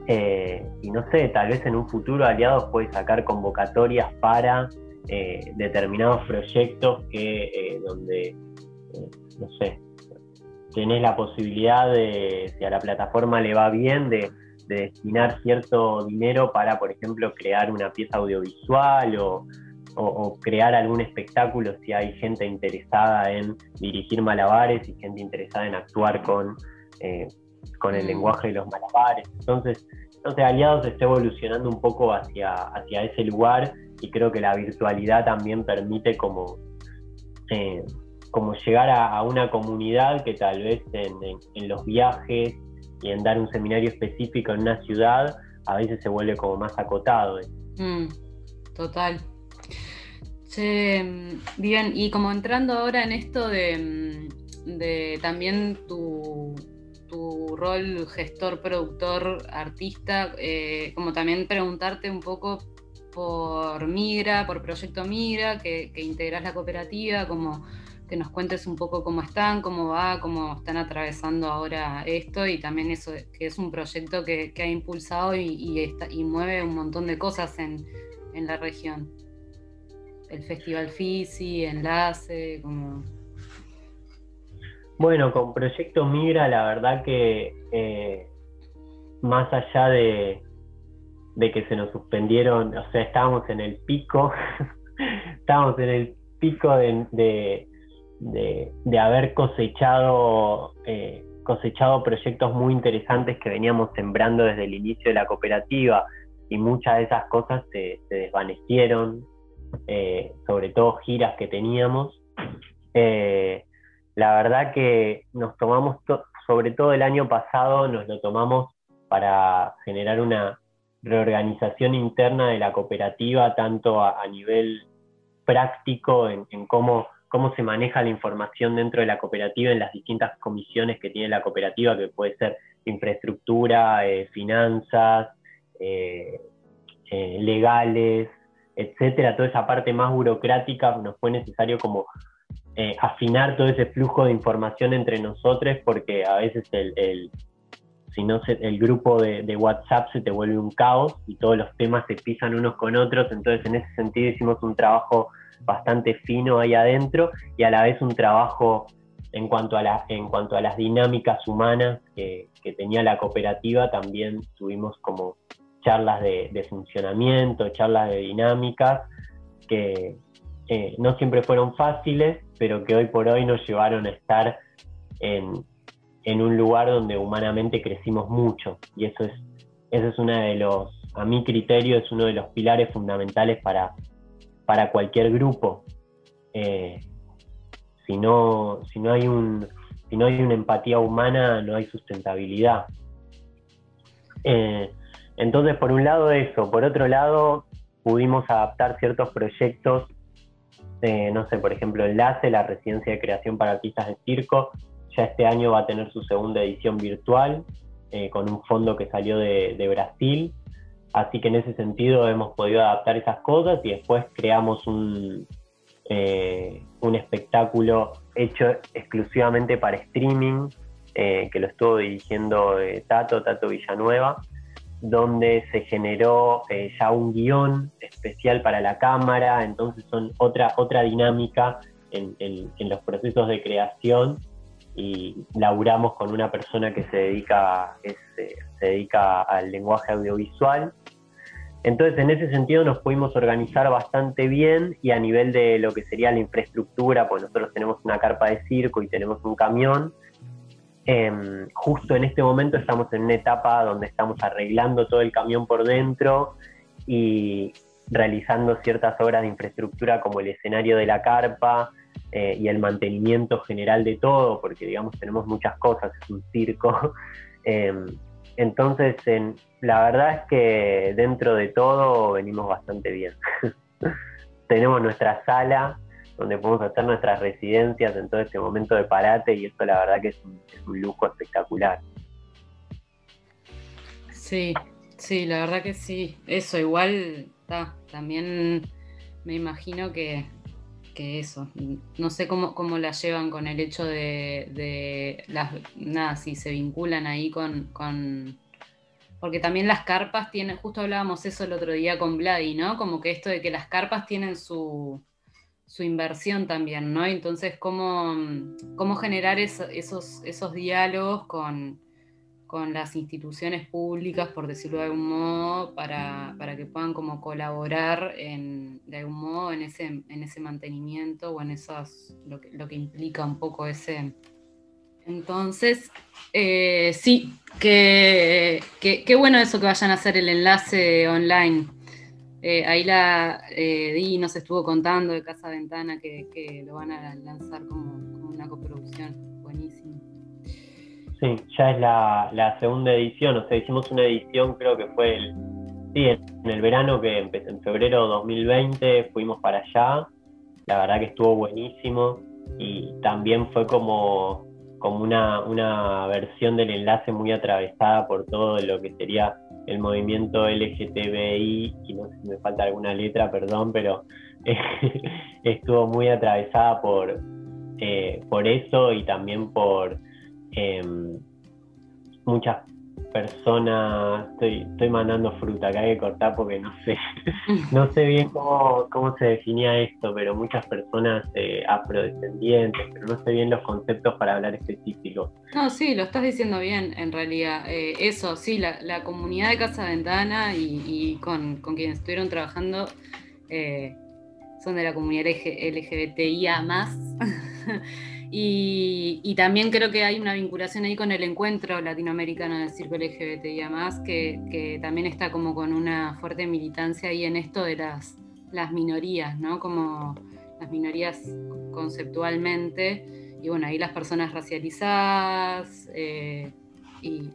Speaker 3: eh, y no sé, tal vez en un futuro Aliados puede sacar convocatorias para eh, determinados proyectos que, eh, donde, no sé, tenés la posibilidad de, si a la plataforma le va bien, de, de destinar cierto dinero para, por ejemplo, crear una pieza audiovisual o crear algún espectáculo si hay gente interesada en dirigir malabares y gente interesada en actuar con, con el mm. lenguaje de los malabares. Entonces, entonces Aliados está evolucionando un poco hacia, hacia ese lugar y creo que la virtualidad también permite como, eh, como llegar a, una comunidad que tal vez en, los viajes y en dar un seminario específico en una ciudad a veces se vuelve como más acotado.
Speaker 2: Mm, total, bien, y como entrando ahora en esto de, mm, también tu, rol gestor, productor, artista, eh, como también preguntarte un poco por Migra, por Proyecto Migra, que, integras la cooperativa, como que nos cuentes un poco cómo están, cómo va, cómo están atravesando ahora esto y también eso, que es un proyecto que, ha impulsado y, y, mueve un montón de cosas en, en la región. El Festival FISI, Enlace, como...
Speaker 3: Bueno, con Proyecto Migra, la verdad que eh, más allá de, que se nos suspendieron, o sea, estábamos en el pico, estábamos en el pico de, de, haber cosechado, eh, cosechado proyectos muy interesantes que veníamos sembrando desde el inicio de la cooperativa y muchas de esas cosas se desvanecieron, eh, sobre todo giras que teníamos. La verdad que nos tomamos, sobre todo el año pasado, nos lo tomamos para generar una reorganización interna de la cooperativa, tanto a, nivel práctico, en, cómo, cómo se maneja la información dentro de la cooperativa, en las distintas comisiones que tiene la cooperativa, que puede ser infraestructura, eh, finanzas, eh, eh, legales, etcétera, toda esa parte más burocrática nos fue necesario como afinar todo ese flujo de información entre nosotros porque a veces el, si no el grupo de, de, WhatsApp se te vuelve un caos y todos los temas se pisan unos con otros, entonces en ese sentido hicimos un trabajo bastante fino ahí adentro y a la vez un trabajo en cuanto a, la, en cuanto a las dinámicas humanas que, tenía la cooperativa, también tuvimos como charlas de, funcionamiento, charlas de dinámicas, que no siempre fueron fáciles, pero que hoy por hoy nos llevaron a estar en, en un lugar donde humanamente crecimos mucho. Y eso es, eso es uno de los, a mi criterio, es uno de los pilares fundamentales para, para cualquier grupo. Eh, si, no, si, no hay un, si no hay una empatía humana, no hay sustentabilidad. Eh, entonces, por un lado eso, por otro lado, pudimos adaptar ciertos proyectos, eh, no sé, por ejemplo, Enlace, la residencia de creación para artistas de circo, ya este año va a tener su segunda edición virtual, con un fondo que salió de, Brasil, Así que en ese sentido hemos podido adaptar esas cosas y después creamos un, eh, un espectáculo hecho exclusivamente para streaming, eh, que lo estuvo dirigiendo eh, Tato, Tato Villanueva, donde se generó ya un guion especial para la cámara, entonces son otra, otra dinámica en, en los procesos de creación y laburamos con una persona que se dedica, se dedica al lenguaje audiovisual. Entonces, en ese sentido nos pudimos organizar bastante bien y a nivel de lo que sería la infraestructura, pues nosotros tenemos una carpa de circo y tenemos un camión, em, justo en este momento estamos en una etapa donde estamos arreglando todo el camión por dentro y realizando ciertas obras de infraestructura como el escenario de la carpa eh, y el mantenimiento general de todo, porque digamos tenemos muchas cosas, es un circo. Em, entonces, en, la verdad es que dentro de todo venimos bastante bien. Tenemos nuestra sala donde podemos hacer nuestras residencias en todo este momento de parate y esto la verdad que es un, lujo espectacular.
Speaker 2: Sí, sí, la verdad que sí. Eso igual. También me imagino que, eso. No sé cómo, cómo la llevan con el hecho de, las. Nada, si se vinculan ahí con porque también las carpas tienen, justo hablábamos eso el otro día con Vladi, ¿no? Como que esto de que las carpas tienen su, inversión también, ¿no? Entonces, ¿cómo, cómo generar esos, esos diálogos con, las instituciones públicas, por decirlo de algún modo, para, que puedan como colaborar en, de algún modo en ese, en ese mantenimiento o en esas, lo que, lo que implica un poco ese, entonces, eh, sí, qué que, bueno eso que vayan a hacer el enlace online. Eh, ahí la eh, Di nos estuvo contando de Casa Ventana que, lo van a lanzar como, una coproducción. Buenísimo.
Speaker 3: Sí, ya es la, segunda edición. O sea, hicimos una edición, creo que fue el, sí, en el verano que empezó en febrero de 2020. Fuimos para allá. La verdad que estuvo buenísimo. Y también fue como como una, una versión del enlace muy atravesada por todo lo que sería el movimiento LGTBI, y no sé si me falta alguna letra, perdón, pero estuvo muy atravesada por, eh, por eso y también por em, muchas personas, estoy, estoy mandando fruta que hay que cortar porque no sé, no sé bien cómo, cómo se definía esto, pero muchas personas eh, afrodescendientes, pero no sé bien los conceptos para hablar específicos.
Speaker 2: No, sí, lo estás diciendo bien en realidad. Eh, eso, sí, la, comunidad de Casa Ventana y, con, quienes estuvieron trabajando eh, son de la comunidad LGBTIA más. Y, también creo que hay una vinculación ahí con el encuentro latinoamericano del Circo LGBTI que, que también está como con una fuerte militancia ahí en esto de las, las minorías, ¿no? Como las minorías conceptualmente, y bueno, ahí las personas racializadas eh, y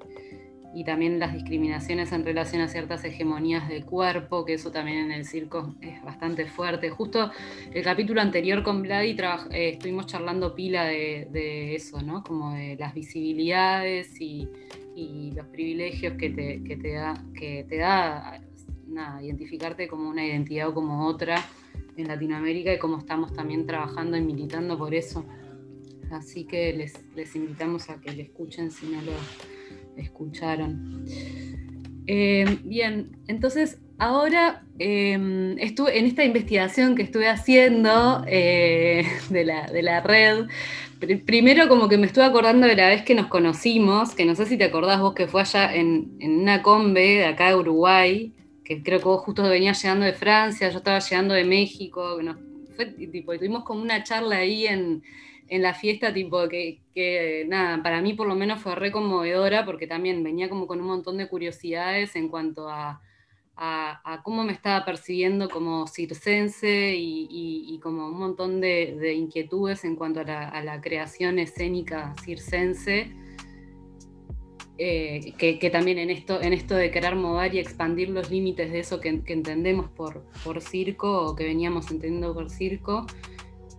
Speaker 2: y también las discriminaciones en relación a ciertas hegemonías del cuerpo, que eso también en el circo es bastante fuerte. Justo el capítulo anterior con Vladi eh, estuvimos charlando pila de, eso, ¿no? Como de las visibilidades y, los privilegios que te, te da, que te da identificarte como una identidad o como otra en Latinoamérica y cómo estamos también trabajando y militando por eso. Así que les, les invitamos a que le escuchen si no lo escucharon. Eh, bien, entonces ahora em, estuve en esta investigación que estuve haciendo eh, de, la, red. Primero como que me estuve acordando de la vez que nos conocimos, que no sé si te acordás vos que fue allá en, una combe de acá de Uruguay, que creo que vos justo venías llegando de Francia, yo estaba llegando de México, tipo, tuvimos como una charla ahí en, en la fiesta, tipo, que, nada, para mí por lo menos fue re conmovedora porque también venía como con un montón de curiosidades en cuanto a, cómo me estaba percibiendo como circense y, como un montón de, inquietudes en cuanto a la, creación escénica circense. Eh, que, también en esto, en esto de querer mover y expandir los límites de eso que, entendemos por, por circo o que veníamos entendiendo por circo,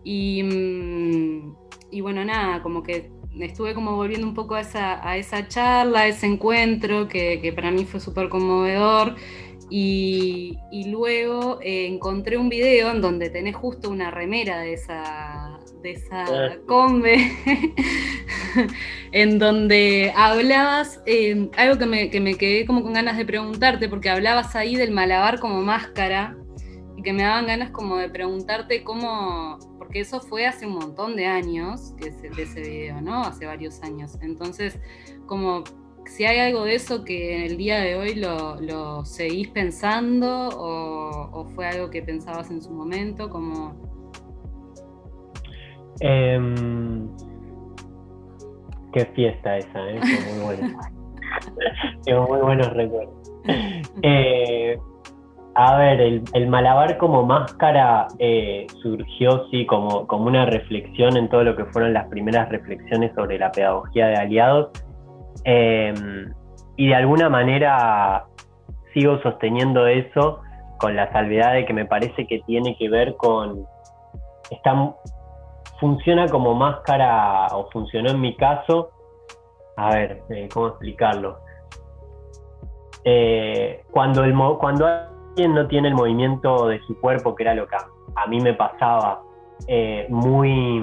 Speaker 2: Mm, y, bueno, nada, como que estuve como volviendo un poco a esa, a esa charla, a ese encuentro que, para mí fue súper conmovedor. Y, luego eh, encontré un video en donde tenés justo una remera de esa, de esa ah. combe, en donde hablabas, eh, algo que me, que me quedé como con ganas de preguntarte, porque hablabas ahí del malabar como máscara, y que me daban ganas como de preguntarte cómo, porque eso fue hace un montón de años que de ese video, ¿no? Hace varios años. Entonces, como si hay algo de eso que en el día de hoy lo, seguís pensando o, fue algo que pensabas en su momento, como...
Speaker 3: Em, qué fiesta esa, ¿eh? muy buena. Tengo muy buenos recuerdos. Eh, a ver, el, malabar como máscara eh, surgió sí como, como una reflexión en todo lo que fueron las primeras reflexiones sobre la pedagogía de aliados. Em, y de alguna manera sigo sosteniendo eso con la salvedad de que me parece que tiene que ver con. Está, funciona como máscara, o funcionó en mi caso. A ver, eh, ¿cómo explicarlo? Eh, cuando, el, cuando no tiene el movimiento de su cuerpo, que era lo que a, mí me pasaba, eh, muy...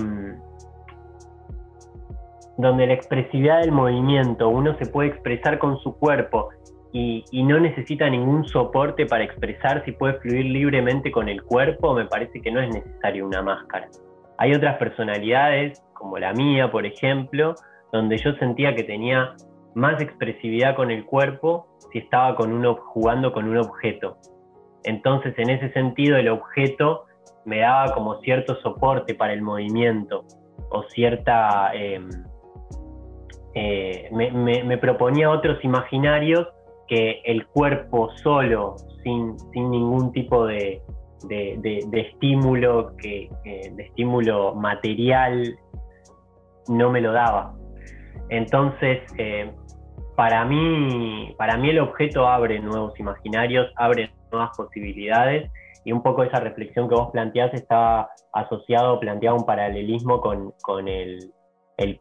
Speaker 3: donde la expresividad del movimiento, uno se puede expresar con su cuerpo y, no necesita ningún soporte para expresar si puede fluir libremente con el cuerpo, me parece que no es necesario una máscara. Hay otras personalidades, como la mía, por ejemplo, donde yo sentía que tenía más expresividad con el cuerpo si estaba con uno, jugando con un objeto. Entonces, en ese sentido, el objeto me daba como cierto soporte para el movimiento o cierta... Em, eh, me, proponía otros imaginarios que el cuerpo solo, sin, ningún tipo de, estímulo, que, de estímulo material, no me lo daba. Entonces, eh, para, mí, para mí el objeto abre nuevos imaginarios, abre nuevas posibilidades y un poco esa reflexión que vos planteás estaba asociado, planteaba un paralelismo con, el,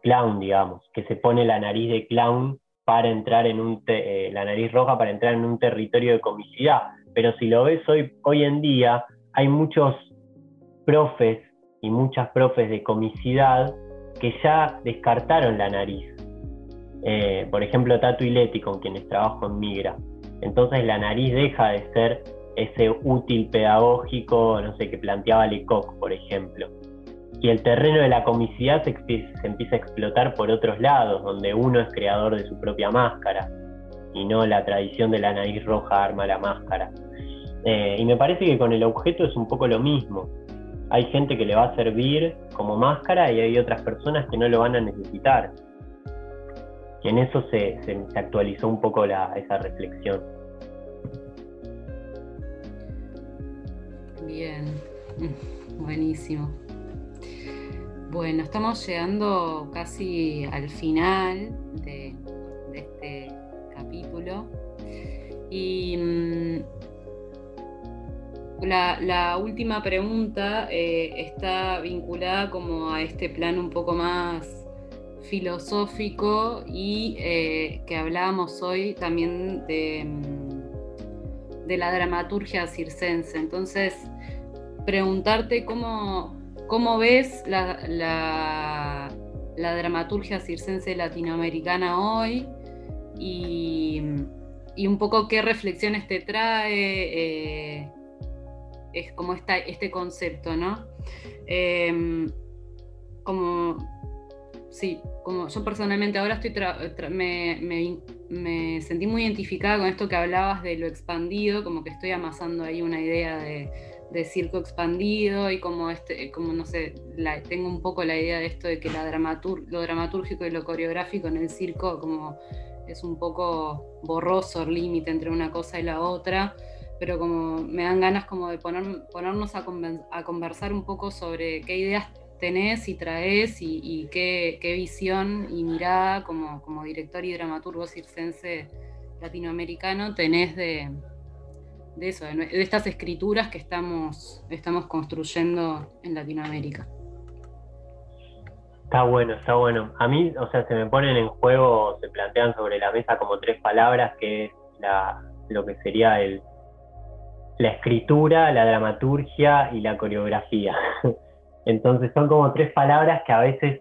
Speaker 3: clown, digamos, que se pone la nariz de clown para entrar en un, eh, la nariz roja para entrar en un territorio de comicidad. Pero si lo ves hoy, hoy en día, hay muchos profes y muchas profes de comicidad que ya descartaron la nariz. Eh, por ejemplo, Tato y Leti, con quienes trabajo en Migra. Entonces la nariz deja de ser ese útil pedagógico, no sé, que planteaba Lecoq, por ejemplo. Y el terreno de la comicidad se, empieza a explotar por otros lados, donde uno es creador de su propia máscara y no la tradición de la nariz roja arma la máscara. Eh, y me parece que con el objeto es un poco lo mismo. Hay gente que le va a servir como máscara y hay otras personas que no lo van a necesitar. Y en eso se, actualizó un poco esa reflexión.
Speaker 2: Bien. Buenísimo. Bueno, estamos llegando casi al final de, este capítulo. Y mm, la, última pregunta eh, está vinculada como a este plan un poco más filosófico y eh, que hablábamos hoy también de, mm, de la dramaturgia circense. Entonces, preguntarte cómo, cómo ves la, la, dramaturgia circense latinoamericana hoy y, un poco qué reflexiones te trae, eh, es como está este concepto, ¿no? Em, como, sí, como yo personalmente ahora estoy me, me, sentí muy identificada con esto que hablabas de lo expandido, como que estoy amasando ahí una idea de de circo expandido y como este, como no sé, tengo un poco la idea de esto de que la dramatur lo dramatúrgico y lo coreográfico en el circo como es un poco borroso el límite entre una cosa y la otra, pero como me dan ganas como de poner, ponernos a, a conversar un poco sobre qué ideas tenés y traes y, qué, visión y mirada como, director y dramaturgo circense latinoamericano tenés de, de eso, de, estas escrituras que estamos, estamos construyendo en Latinoamérica.
Speaker 3: Está bueno, está bueno. A mí, o sea, se me ponen en juego, se plantean sobre la mesa como tres palabras, que es la, lo que sería el, la escritura, la dramaturgia y la coreografía. Entonces son como tres palabras que a veces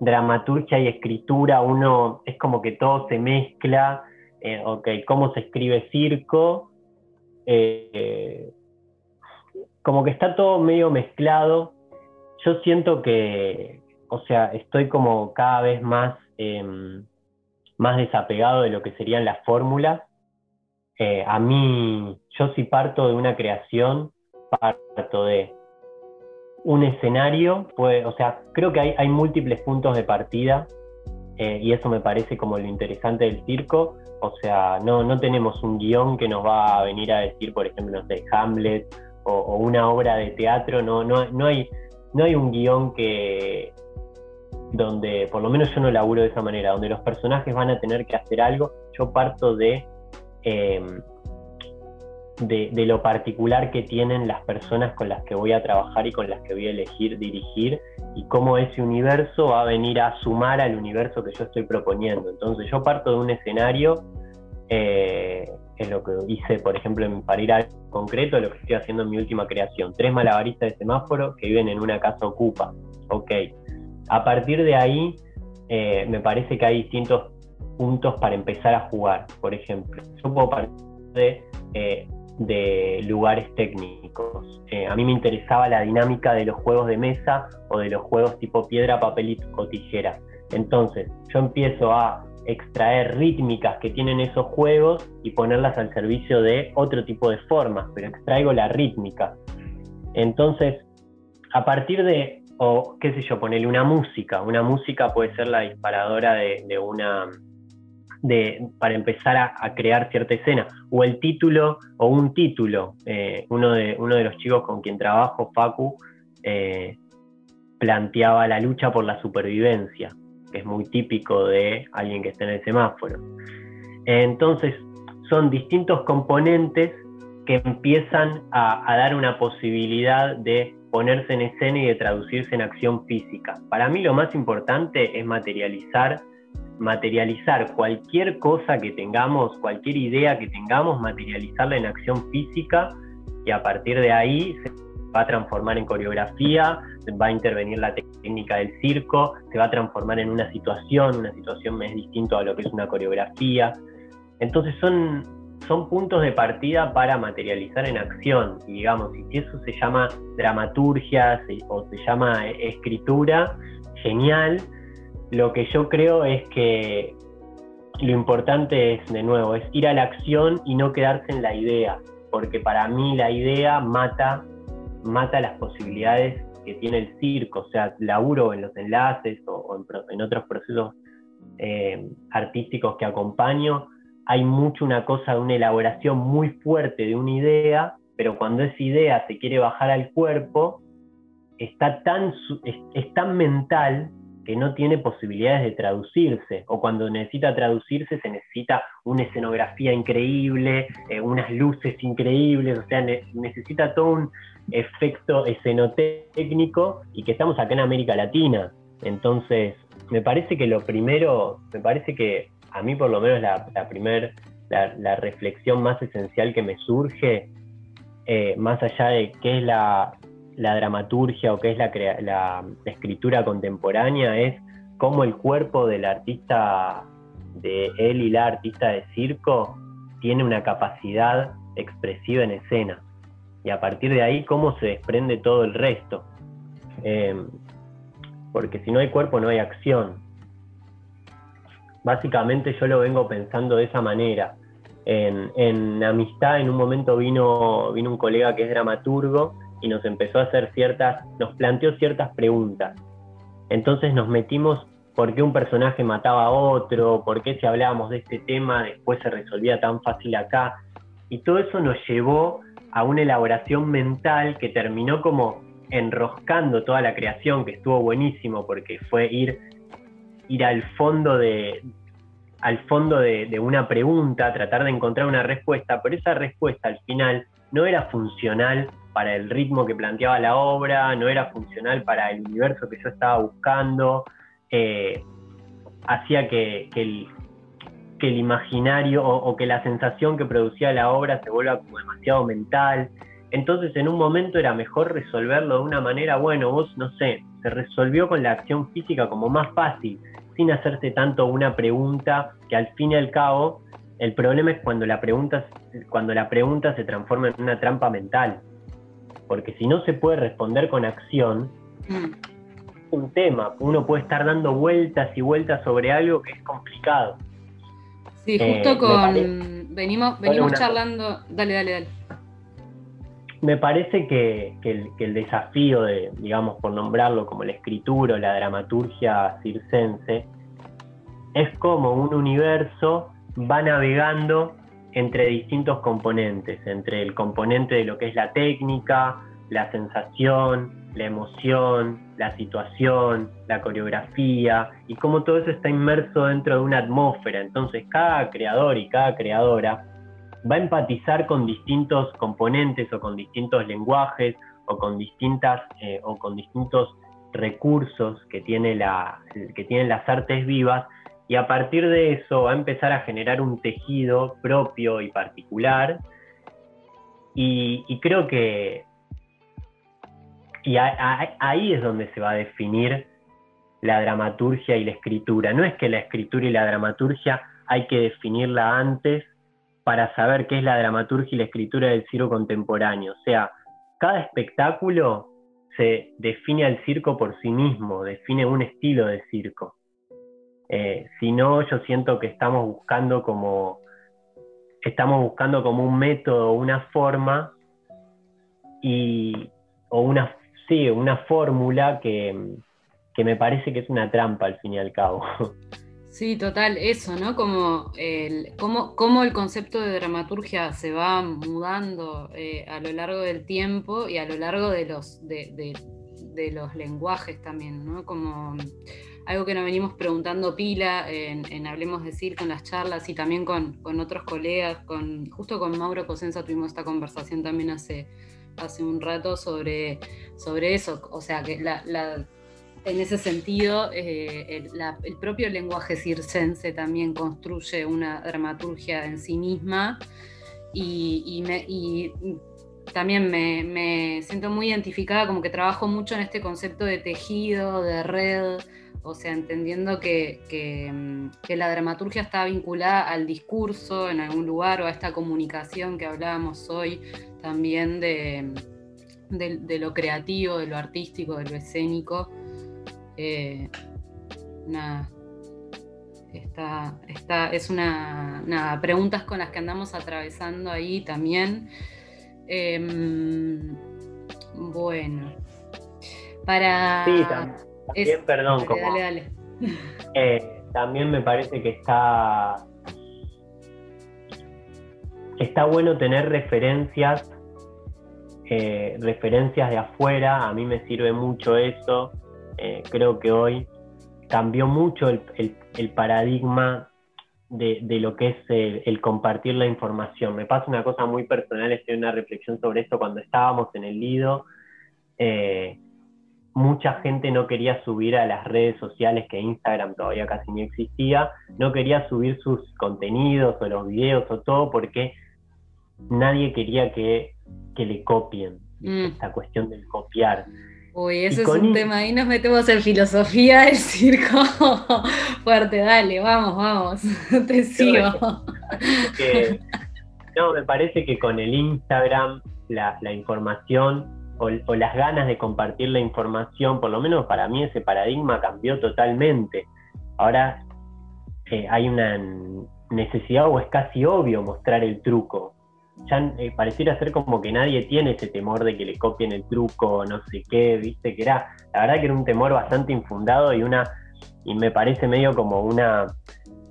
Speaker 3: dramaturgia y escritura, uno es como que todo se mezcla, eh, ok, cómo se escribe circo, eh, como que está todo medio mezclado. Yo siento que, o sea, estoy como cada vez más, em, más desapegado de lo que serían las fórmulas. Eh, a mí, yo si parto de una creación, parto de un escenario, o sea, creo que hay, hay múltiples puntos de partida eh, y eso me parece como lo interesante del circo. O sea, no, no tenemos un guion que nos va a venir a decir, por ejemplo, no sé, Hamlet o, una obra de teatro, no, no, no, hay, no hay un guion que donde, por lo menos yo no laburo de esa manera, donde los personajes van a tener que hacer algo, yo parto de eh, de, lo particular que tienen las personas con las que voy a trabajar y con las que voy a elegir dirigir y cómo ese universo va a venir a sumar al universo que yo estoy proponiendo. Entonces yo parto de un escenario, eh, es lo que hice, por ejemplo, en, para ir a concreto, lo que estoy haciendo en mi última creación. Tres malabaristas de semáforo que viven en una casa ocupa. Ok. A partir de ahí, eh, me parece que hay distintos puntos para empezar a jugar. Por ejemplo, yo puedo partir de eh, de lugares técnicos. Eh, a mí me interesaba la dinámica de los juegos de mesa o de los juegos tipo piedra, papel o tijera. Entonces, yo empiezo a extraer rítmicas que tienen esos juegos y ponerlas al servicio de otro tipo de formas, pero extraigo la rítmica. Entonces, a partir de, o qué sé yo, ponerle una música. Una música puede ser la disparadora de una para empezar a, crear cierta escena. O el título, o un título. Eh, uno, de, uno de los chicos con quien trabajo, Facu, eh, planteaba la lucha por la supervivencia, que es muy típico de alguien que está en el semáforo. Entonces, son distintos componentes que empiezan a, a dar una posibilidad de ponerse en escena y de traducirse en acción física. Para mí lo más importante es materializar materializar cualquier cosa que tengamos, cualquier idea que tengamos, materializarla en acción física y a partir de ahí se va a transformar en coreografía, va a intervenir la técnica del circo, se va a transformar en una situación, una situación más distinto a lo que es una coreografía. Entonces son, son puntos de partida para materializar en acción. Y digamos, si eso se llama dramaturgia o se llama escritura, genial, lo que yo creo es que lo importante es, de nuevo, es ir a la acción y no quedarse en la idea, porque para mí la idea mata, mata las posibilidades que tiene el circo, o sea, laburo en los enlaces o, en, otros procesos eh, artísticos que acompaño, hay mucho una cosa de una elaboración muy fuerte de una idea, pero cuando esa idea se quiere bajar al cuerpo, está tan, es, tan mental que no tiene posibilidades de traducirse, o cuando necesita traducirse se necesita una escenografía increíble, eh, unas luces increíbles, o sea, necesita todo un efecto escenotécnico y que estamos acá en América Latina. Entonces, me parece que lo primero, me parece que a mí por lo menos la, primera la, reflexión más esencial que me surge, eh, más allá de qué es la, dramaturgia o qué es la, la, escritura contemporánea, es cómo el cuerpo del artista, de él y la artista de circo, tiene una capacidad expresiva en escena. Y a partir de ahí, cómo se desprende todo el resto. Em, porque si no hay cuerpo, no hay acción. Básicamente yo lo vengo pensando de esa manera en, amistad, en un momento vino, vino un colega que es dramaturgo y nos empezó a hacer ciertas, nos planteó ciertas preguntas. Entonces nos metimos por qué un personaje mataba a otro, por qué si hablábamos de este tema después se resolvía tan fácil acá. Y todo eso nos llevó a una elaboración mental que terminó como enroscando toda la creación, que estuvo buenísimo porque fue ir, ir al fondo de, al fondo de, una pregunta, tratar de encontrar una respuesta, pero esa respuesta al final no era funcional para el ritmo que planteaba la obra, no era funcional para el universo que yo estaba buscando, eh, hacía que, el, imaginario o, que la sensación que producía la obra se vuelva como demasiado mental. Entonces en un momento era mejor resolverlo de una manera, bueno, vos no sé, se resolvió con la acción física como más fácil, sin hacerse tanto una pregunta que al fin y al cabo el problema es cuando la pregunta, cuando la pregunta se transforma en una trampa mental. Porque si no se puede responder con acción, mm. un tema, uno puede estar dando vueltas y vueltas sobre algo que es complicado.
Speaker 2: Sí, justo eh, con. venimos venimos charlando. Dale, dale, dale.
Speaker 3: Me parece que, el, que, el, desafío de, digamos, por nombrarlo como la escritura o la dramaturgia circense, es como un universo va navegando entre distintos componentes, entre el componente de lo que es la técnica, la sensación, la emoción, la situación, la coreografía, y cómo todo eso está inmerso dentro de una atmósfera. Entonces cada creador y cada creadora va a empatizar con distintos componentes o con distintos lenguajes o con distintas eh, o con distintos recursos que, tiene la, que tienen las artes vivas y a partir de eso va a empezar a generar un tejido propio y particular. Y, creo que y ahí es donde se va a definir la dramaturgia y la escritura. No es que la escritura y la dramaturgia hay que definirla antes para saber qué es la dramaturgia y la escritura del circo contemporáneo. O sea, cada espectáculo se define al circo por sí mismo, define un estilo de circo. Eh, si no, yo siento que estamos buscando como estamos buscando como un método, una forma y o una sí, una fórmula que, que me parece que es una trampa al fin y al cabo.
Speaker 2: Sí, total, eso, ¿no? Como el, cómo, el concepto de dramaturgia se va mudando eh, a lo largo del tiempo y a lo largo de los, de, de los lenguajes también, ¿no? Como algo que nos venimos preguntando pila en, Hablemos de Circo, con las charlas y también con, otros colegas, con, justo con Mauro Cosenza tuvimos esta conversación también hace, hace un rato sobre, sobre eso, o sea, que en ese sentido eh, el, propio lenguaje circense también construye una dramaturgia en sí misma. Y, también me, me siento muy identificada como que trabajo mucho en este concepto de tejido, de red, o sea, entendiendo mm, que, la dramaturgia está vinculada al discurso en algún lugar o a esta comunicación que hablábamos hoy también de, lo creativo, de lo artístico, de lo escénico. Eh, nada, es una, nada, preguntas con las que andamos atravesando ahí también. Em, bueno, para...
Speaker 3: Sí, también, perdón, como, eh, también me parece que está, está bueno tener referencias eh, referencias de afuera, a mí me sirve mucho eso. Eh, creo que hoy cambió mucho el, paradigma de, lo que es el, compartir la información. Me pasa una cosa muy personal, estoy en una reflexión sobre esto cuando estábamos en el Lido. Eh, mucha gente no quería subir a las redes sociales, que Instagram todavía casi ni existía, no quería subir sus contenidos o los videos o todo porque nadie quería que, le copien, mm. esta cuestión del copiar.
Speaker 2: Uy, ese es un tema, ahí nos metemos en filosofía del circo. Fuerte, dale, vamos, vamos, te sigo.
Speaker 3: no, me parece que con el Instagram la, la información o, las ganas de compartir la información, por lo menos para mí ese paradigma cambió totalmente. Ahora eh, hay una necesidad o es casi obvio mostrar el truco. Ya eh, pareciera ser como que nadie tiene ese temor de que le copien el truco, no sé qué, viste, que era, la verdad que era un temor bastante infundado y una, y me parece medio como una,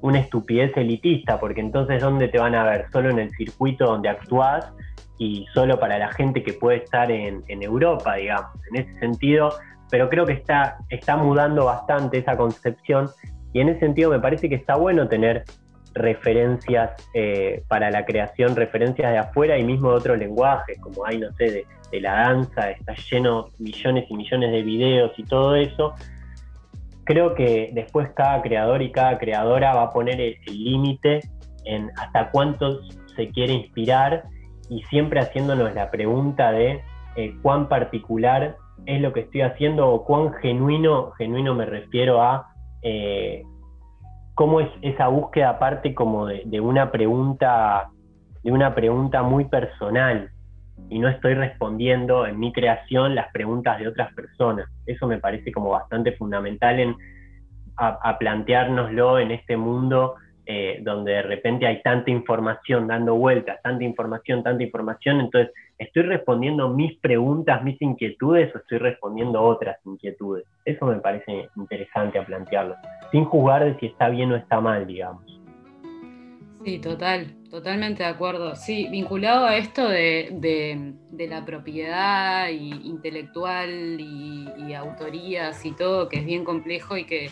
Speaker 3: una estupidez elitista, porque entonces ¿dónde te van a ver? Solo en el circuito donde actúas y solo para la gente que puede estar en, Europa, digamos, en ese sentido, pero creo que está, está mudando bastante esa concepción y en ese sentido me parece que está bueno tener referencias eh, para la creación, referencias de afuera y mismo de otros lenguajes, como hay, no sé, de, de, la danza, está lleno millones y millones de videos y todo eso. Creo que después cada creador y cada creadora va a poner el límite en hasta cuántos se quiere inspirar y siempre haciéndonos la pregunta de eh, cuán particular es lo que estoy haciendo o cuán genuino, genuino me refiero a eh, cómo es esa búsqueda aparte como de, una pregunta, de una pregunta muy personal y no estoy respondiendo en mi creación las preguntas de otras personas. Eso me parece como bastante fundamental en a, a planteárnoslo en este mundo eh, donde de repente hay tanta información dando vueltas, tanta información, tanta información, entonces estoy respondiendo mis preguntas, mis inquietudes o estoy respondiendo otras inquietudes. Eso me parece interesante a plantearlo, sin juzgar de si está bien o está mal, digamos.
Speaker 2: Sí, total, totalmente de acuerdo. Sí, vinculado a esto de, la propiedad intelectual y autorías y todo, que es bien complejo y que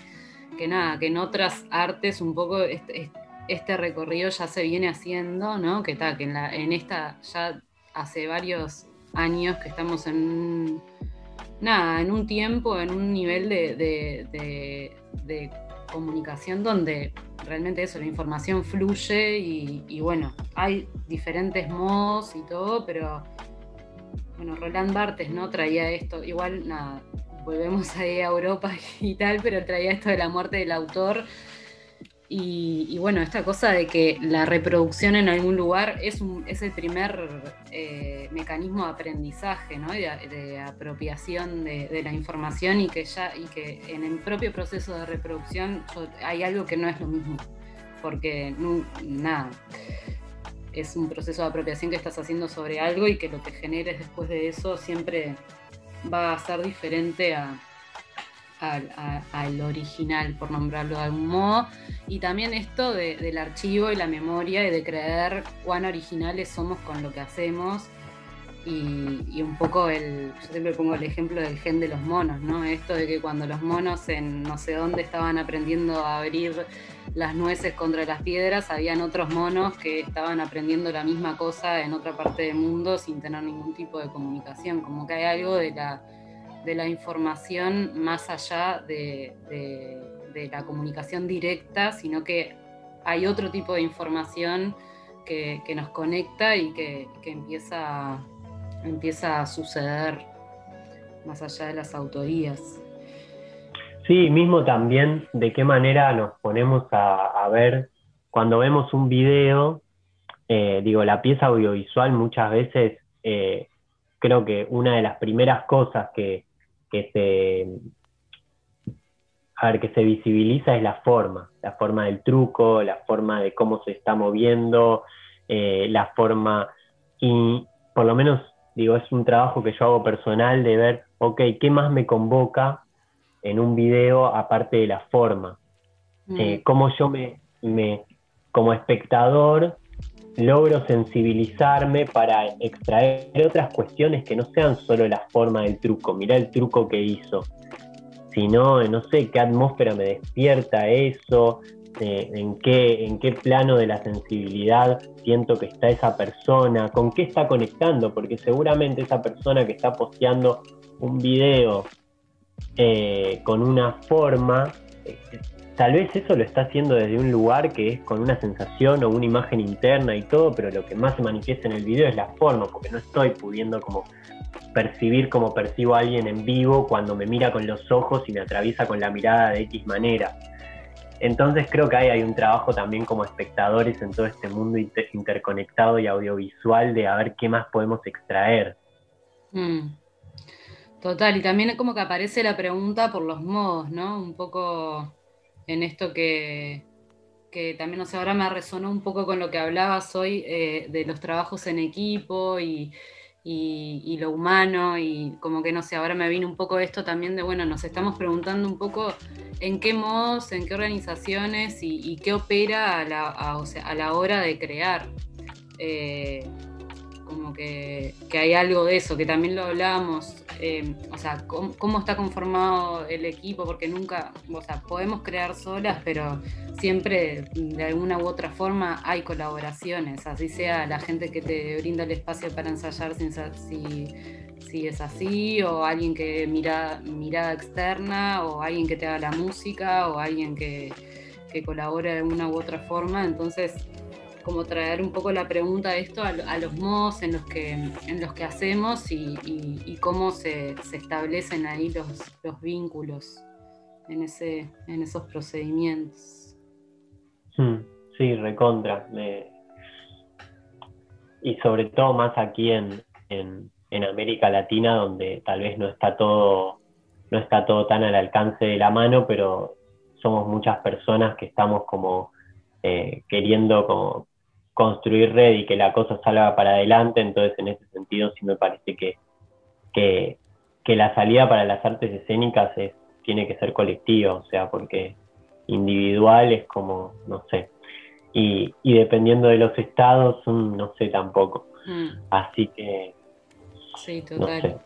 Speaker 2: que nada, que en otras artes un poco este, recorrido ya se viene haciendo, ¿no? Que está, que en, la, en esta ya hace varios años que estamos en nada, en un tiempo, en un nivel de, comunicación donde realmente eso, la información fluye y, y, bueno, hay diferentes modos y todo, pero bueno, Roland Barthes no traía esto, igual nada, volvemos ahí a Europa y tal, pero traía esto de la muerte del autor. Y, bueno, esta cosa de que la reproducción en algún lugar es, un, es el primer eh, mecanismo de aprendizaje, ¿no? de, apropiación de, la información y que ya y que en el propio proceso de reproducción hay algo que no es lo mismo, porque nada, es un proceso de apropiación que estás haciendo sobre algo y que lo que generes después de eso siempre va a ser diferente al original, por nombrarlo de algún modo. Y también esto del archivo y la memoria y de creer cuán originales somos con lo que hacemos. Y, un poco el, yo siempre pongo el ejemplo del gen de los monos, ¿no? Esto de que cuando los monos en no sé dónde estaban aprendiendo a abrir las nueces contra las piedras, habían otros monos que estaban aprendiendo la misma cosa en otra parte del mundo sin tener ningún tipo de comunicación, como que hay algo de la, de la información más allá de, la comunicación directa, sino que hay otro tipo de información que, nos conecta y que, empieza, empieza a suceder más allá de las autorías.
Speaker 3: Sí, mismo también de qué manera nos ponemos a, ver cuando vemos un video, eh, digo, la pieza audiovisual muchas veces eh, creo que una de las primeras cosas que, se a ver, que se visibiliza es la forma, la forma del truco, la forma de cómo se está moviendo, eh, la forma, y por lo menos, digo, es un trabajo que yo hago personal de ver, ok, ¿qué más me convoca en un video aparte de la forma. Mm. Eh, cómo yo me, me, como espectador, logro sensibilizarme para extraer otras cuestiones que no sean solo la forma del truco. Mirá el truco que hizo, sino, no sé, qué atmósfera me despierta eso, eh, en, qué, plano de la sensibilidad siento que está esa persona, con qué está conectando, porque seguramente esa persona que está posteando un video eh, con una forma, eh, tal vez eso lo está haciendo desde un lugar que es con una sensación o una imagen interna y todo, pero lo que más se manifiesta en el video es la forma, porque no estoy pudiendo como percibir como percibo a alguien en vivo cuando me mira con los ojos y me atraviesa con la mirada de X manera. Entonces creo que ahí hay un trabajo también como espectadores en todo este mundo interconectado y audiovisual de a ver qué más podemos extraer.
Speaker 2: Mm. Total, y también como que aparece la pregunta por los modos, ¿no? Un poco en esto que, que también, no sé, ahora me resonó un poco con lo que hablabas hoy eh, de los trabajos en equipo y, y, lo humano y como que no sé, ahora me vino un poco esto también de, bueno, nos estamos preguntando un poco en qué modos, en qué organizaciones y, qué opera a la, a la, hora de crear. Eh, como que, hay algo de eso, que también lo hablábamos, eh, o sea, cómo, está conformado el equipo, porque nunca, o sea, podemos crear solas, pero siempre de alguna u otra forma hay colaboraciones, así sea la gente que te brinda el espacio para ensayar si, si es así, o alguien que mira mirada externa, o alguien que te haga la música, o alguien que, que colabore de alguna u otra forma, entonces como traer un poco la pregunta de esto a, los modos en los que, en los que hacemos y, cómo se, establecen ahí los, los vínculos en, ese, en esos procedimientos.
Speaker 3: Hmm, sí, recontra. Y sobre todo más aquí en, en, en, América Latina, donde tal vez no está todo, no está todo tan al alcance de la mano, pero somos muchas personas que estamos como eh, queriendo como construir red y que la cosa salga para adelante, entonces en ese sentido sí me parece que, que, la salida para las artes escénicas es, tiene que ser colectiva, o sea, porque individual es como, no sé, y, dependiendo de los estados, no sé tampoco. Mm. Así que...
Speaker 2: Sí, total.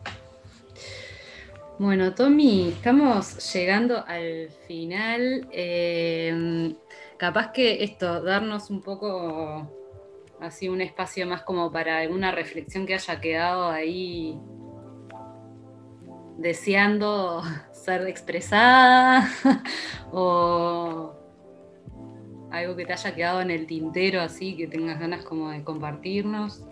Speaker 2: Bueno, Tommy, estamos llegando al final. Eh, capaz que esto, darnos un poco así un espacio más como para alguna reflexión que haya quedado ahí deseando ser expresada o algo que te haya quedado en el tintero así que tengas ganas como de compartirnos.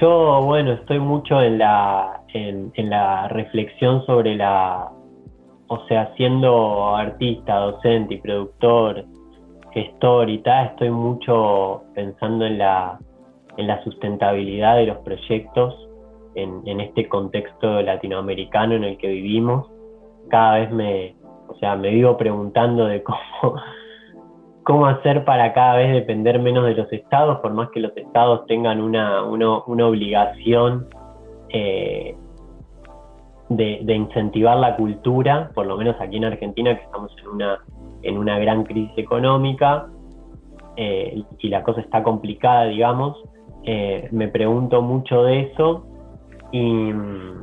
Speaker 3: Yo, bueno, estoy mucho en la, en la reflexión sobre la, o sea, siendo artista, docente y productor, gestor y tal, estoy mucho pensando en la, en la sustentabilidad de los proyectos en, este contexto latinoamericano en el que vivimos. Cada vez me, o sea, me vivo preguntando de cómo, cómo hacer para cada vez depender menos de los estados, por más que los estados tengan una, una, obligación eh, de, incentivar la cultura, por lo menos aquí en Argentina, que estamos en una en una gran crisis económica eh, y la cosa está complicada, digamos, eh, me pregunto mucho de eso y mm,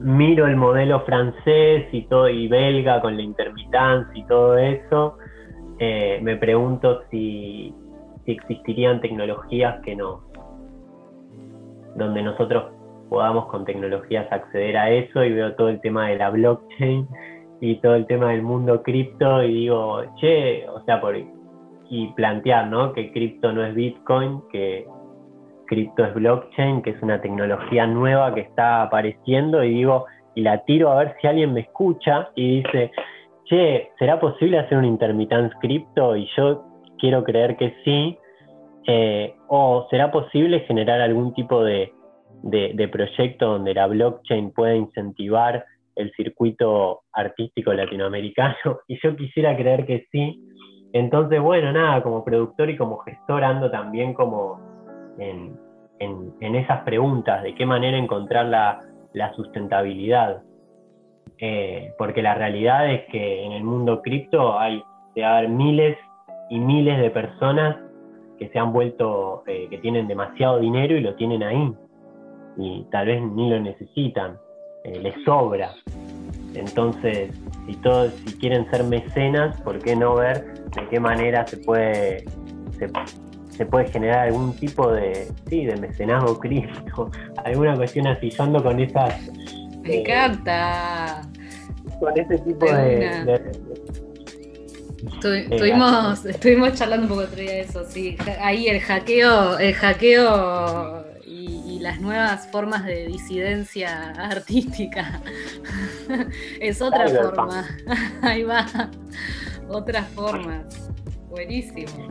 Speaker 3: miro el modelo francés y todo y belga con la intermitancia y todo eso, eh, me pregunto si, si existirían tecnologías que no, donde nosotros podamos con tecnologías acceder a eso y veo todo el tema de la blockchain y todo el tema del mundo cripto y digo, che, o sea, por, y plantear, ¿no? Que cripto no es Bitcoin, que cripto es blockchain, que es una tecnología nueva que está apareciendo y digo, y la tiro a ver si alguien me escucha y dice, che, ¿será posible hacer un intermittent cripto? Y yo quiero creer que sí. Eh, o será posible generar algún tipo de, de proyecto donde la blockchain pueda incentivar el circuito artístico latinoamericano y yo quisiera creer que sí. Entonces, bueno, nada, como productor y como gestor ando también como en, esas preguntas, de qué manera encontrar la, sustentabilidad. Eh, porque la realidad es que en el mundo cripto hay de haber miles y miles de personas que se han vuelto, eh, que tienen demasiado dinero y lo tienen ahí. Y tal vez ni lo necesitan, eh, les sobra. Entonces, si todos, si quieren ser mecenas, ¿por qué no ver de qué manera se puede, se, puede generar algún tipo de, sí, de mecenazgo cripto, alguna cuestión así, yo ando con esas.
Speaker 2: Me encanta.
Speaker 3: Con ese tipo de,
Speaker 2: Estuvimos, estuvimos charlando un poco otro día de eso, sí. Ahí el hackeo, el hackeo las nuevas formas de disidencia artística. es otra forma. Ahí va. Otras formas. Buenísimo.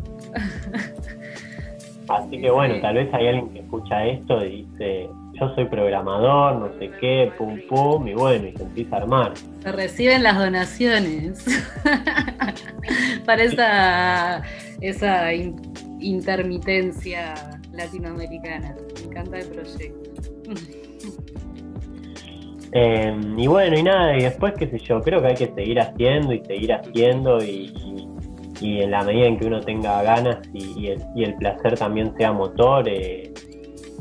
Speaker 3: Así que bueno, tal vez hay alguien que escucha esto y dice, yo soy programador, no sé qué, pum pum, y bueno, y se empieza a armar.
Speaker 2: Se reciben las donaciones para esa, esa intermitencia latinoamericana. Me encanta el proyecto.
Speaker 3: Em, y bueno, y nada, y después, qué sé yo, creo que hay que seguir haciendo y seguir haciendo y, en la medida en que uno tenga ganas y, el, placer también sea motor, eh,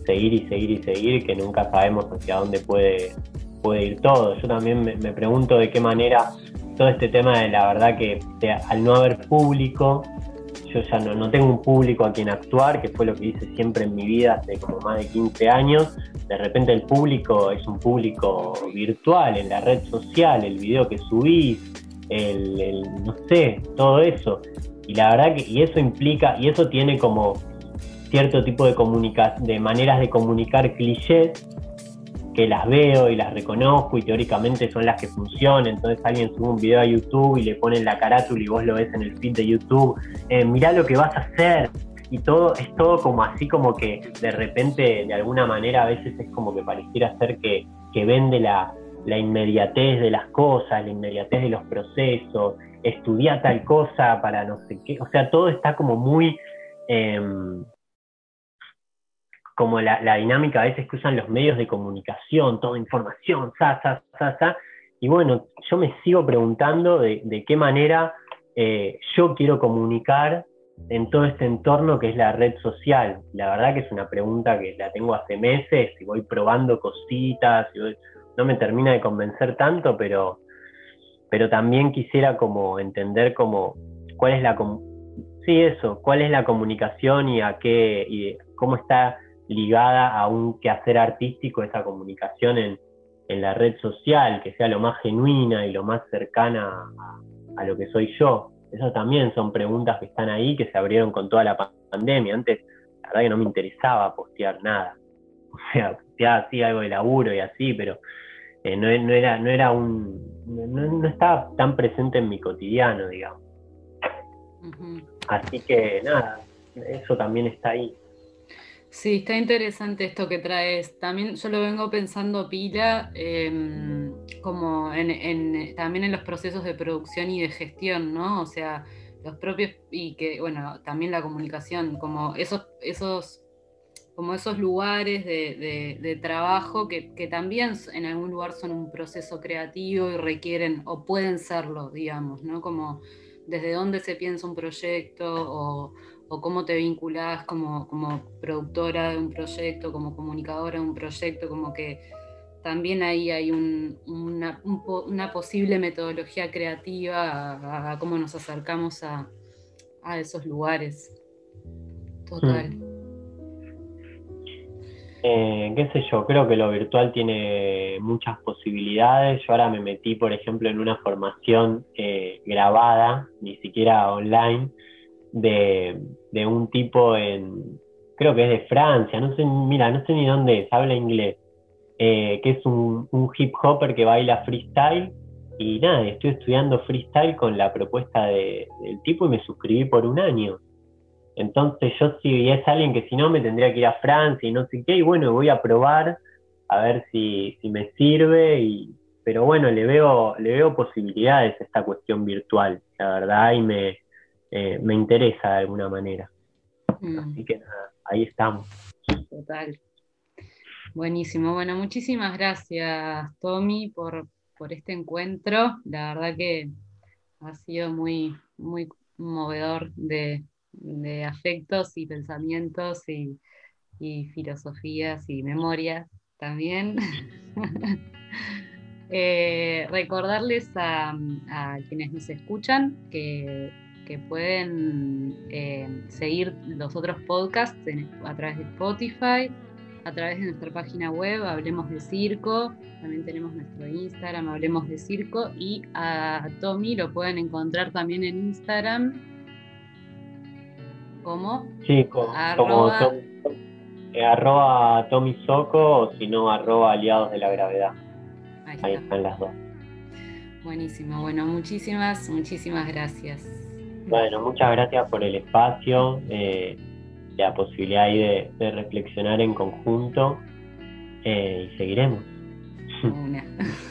Speaker 3: seguir y seguir y seguir, que nunca sabemos hacia dónde puede, puede ir todo. Yo también me, pregunto de qué manera todo este tema de la verdad que al no haber público, yo ya no, no, tengo un público a quien actuar, que fue lo que hice siempre en mi vida hace como más de 15 años. De repente el público es un público virtual, en la red social, el video que subís, el, el no sé, todo eso. Y la verdad que y eso implica, y eso tiene como cierto tipo de, de maneras de comunicar clichés que las veo y las reconozco y teóricamente son las que funcionan. Entonces alguien sube un video a YouTube y le ponen la carátula y vos lo ves en el feed de YouTube. Eh, mirá lo que vas a hacer. Y todo es todo como así como que de repente de alguna manera a veces es como que pareciera ser que, vende la, inmediatez de las cosas, la inmediatez de los procesos, estudia tal cosa para no sé qué. O sea, todo está como muy... Em, como la, dinámica a veces que usan los medios de comunicación, toda información, sa, sa, sa, sa. Y bueno, yo me sigo preguntando de, qué manera eh, yo quiero comunicar en todo este entorno que es la red social. La verdad que es una pregunta que la tengo hace meses y voy probando cositas, no me termina de convencer tanto, pero, pero también quisiera como entender como cuál es la sí eso, cuál es la comunicación y a qué y cómo está ligada a un quehacer artístico, esa comunicación en, la red social, que sea lo más genuina y lo más cercana a, lo que soy yo. Esas también son preguntas que están ahí, que se abrieron con toda la pandemia. Antes, la verdad que no me interesaba postear nada. O sea, posteaba así algo de laburo y así, pero eh, no, era, no era un. No, estaba tan presente en mi cotidiano, digamos. Así que nada, eso también está ahí.
Speaker 2: Sí, está interesante esto que traes. También yo lo vengo pensando pila, em, como también en los procesos de producción y de gestión, ¿no? O sea, los propios, y que, bueno, también la comunicación, como esos, esos, como esos lugares de, trabajo que, que, también en algún lugar son un proceso creativo y requieren, o pueden serlo, digamos, ¿no? Como desde dónde se piensa un proyecto o o cómo te vinculás como, productora de un proyecto, como comunicadora de un proyecto, como que también ahí hay una, posible metodología creativa a, cómo nos acercamos a, esos lugares. Total. Hmm.
Speaker 3: Eh, qué sé yo, creo que lo virtual tiene muchas posibilidades. Yo ahora me metí, por ejemplo, en una formación eh, grabada, ni siquiera online, de, un tipo en, creo que es de Francia, no sé, mira, no sé ni dónde es, habla inglés, eh, que es un, hip hopper que baila freestyle. Y nada, estoy estudiando freestyle con la propuesta del tipo y me suscribí por un año. Entonces yo si es alguien que si no me tendría que ir a Francia y no sé qué, y bueno, voy a probar a ver si, si me sirve, y, pero bueno, le veo, le veo posibilidades a esta cuestión virtual, la verdad, y me, eh, me interesa de alguna manera. Mm. Así que nada, ahí estamos.
Speaker 2: Total. Buenísimo. Bueno, muchísimas gracias, Tommy, por, por este encuentro. La verdad que ha sido muy, muy movedor de, afectos y pensamientos y, filosofías y memorias también. Eh, recordarles a, quienes nos escuchan que, pueden eh, seguir los otros podcasts a través de Spotify, a través de nuestra página web, Hablemos de Circo, también tenemos nuestro Instagram, Hablemos de Circo, y a Tommy lo pueden encontrar también en Instagram como,
Speaker 3: sí, como, arroba, eh, Tommy Soco o si no arroba Aliados de la Gravedad. Ahí, están las dos.
Speaker 2: Buenísimo, bueno, muchísimas, muchísimas gracias.
Speaker 3: Bueno, muchas gracias por el espacio. Eh, la posibilidad ahí de, reflexionar en conjunto eh, y seguiremos.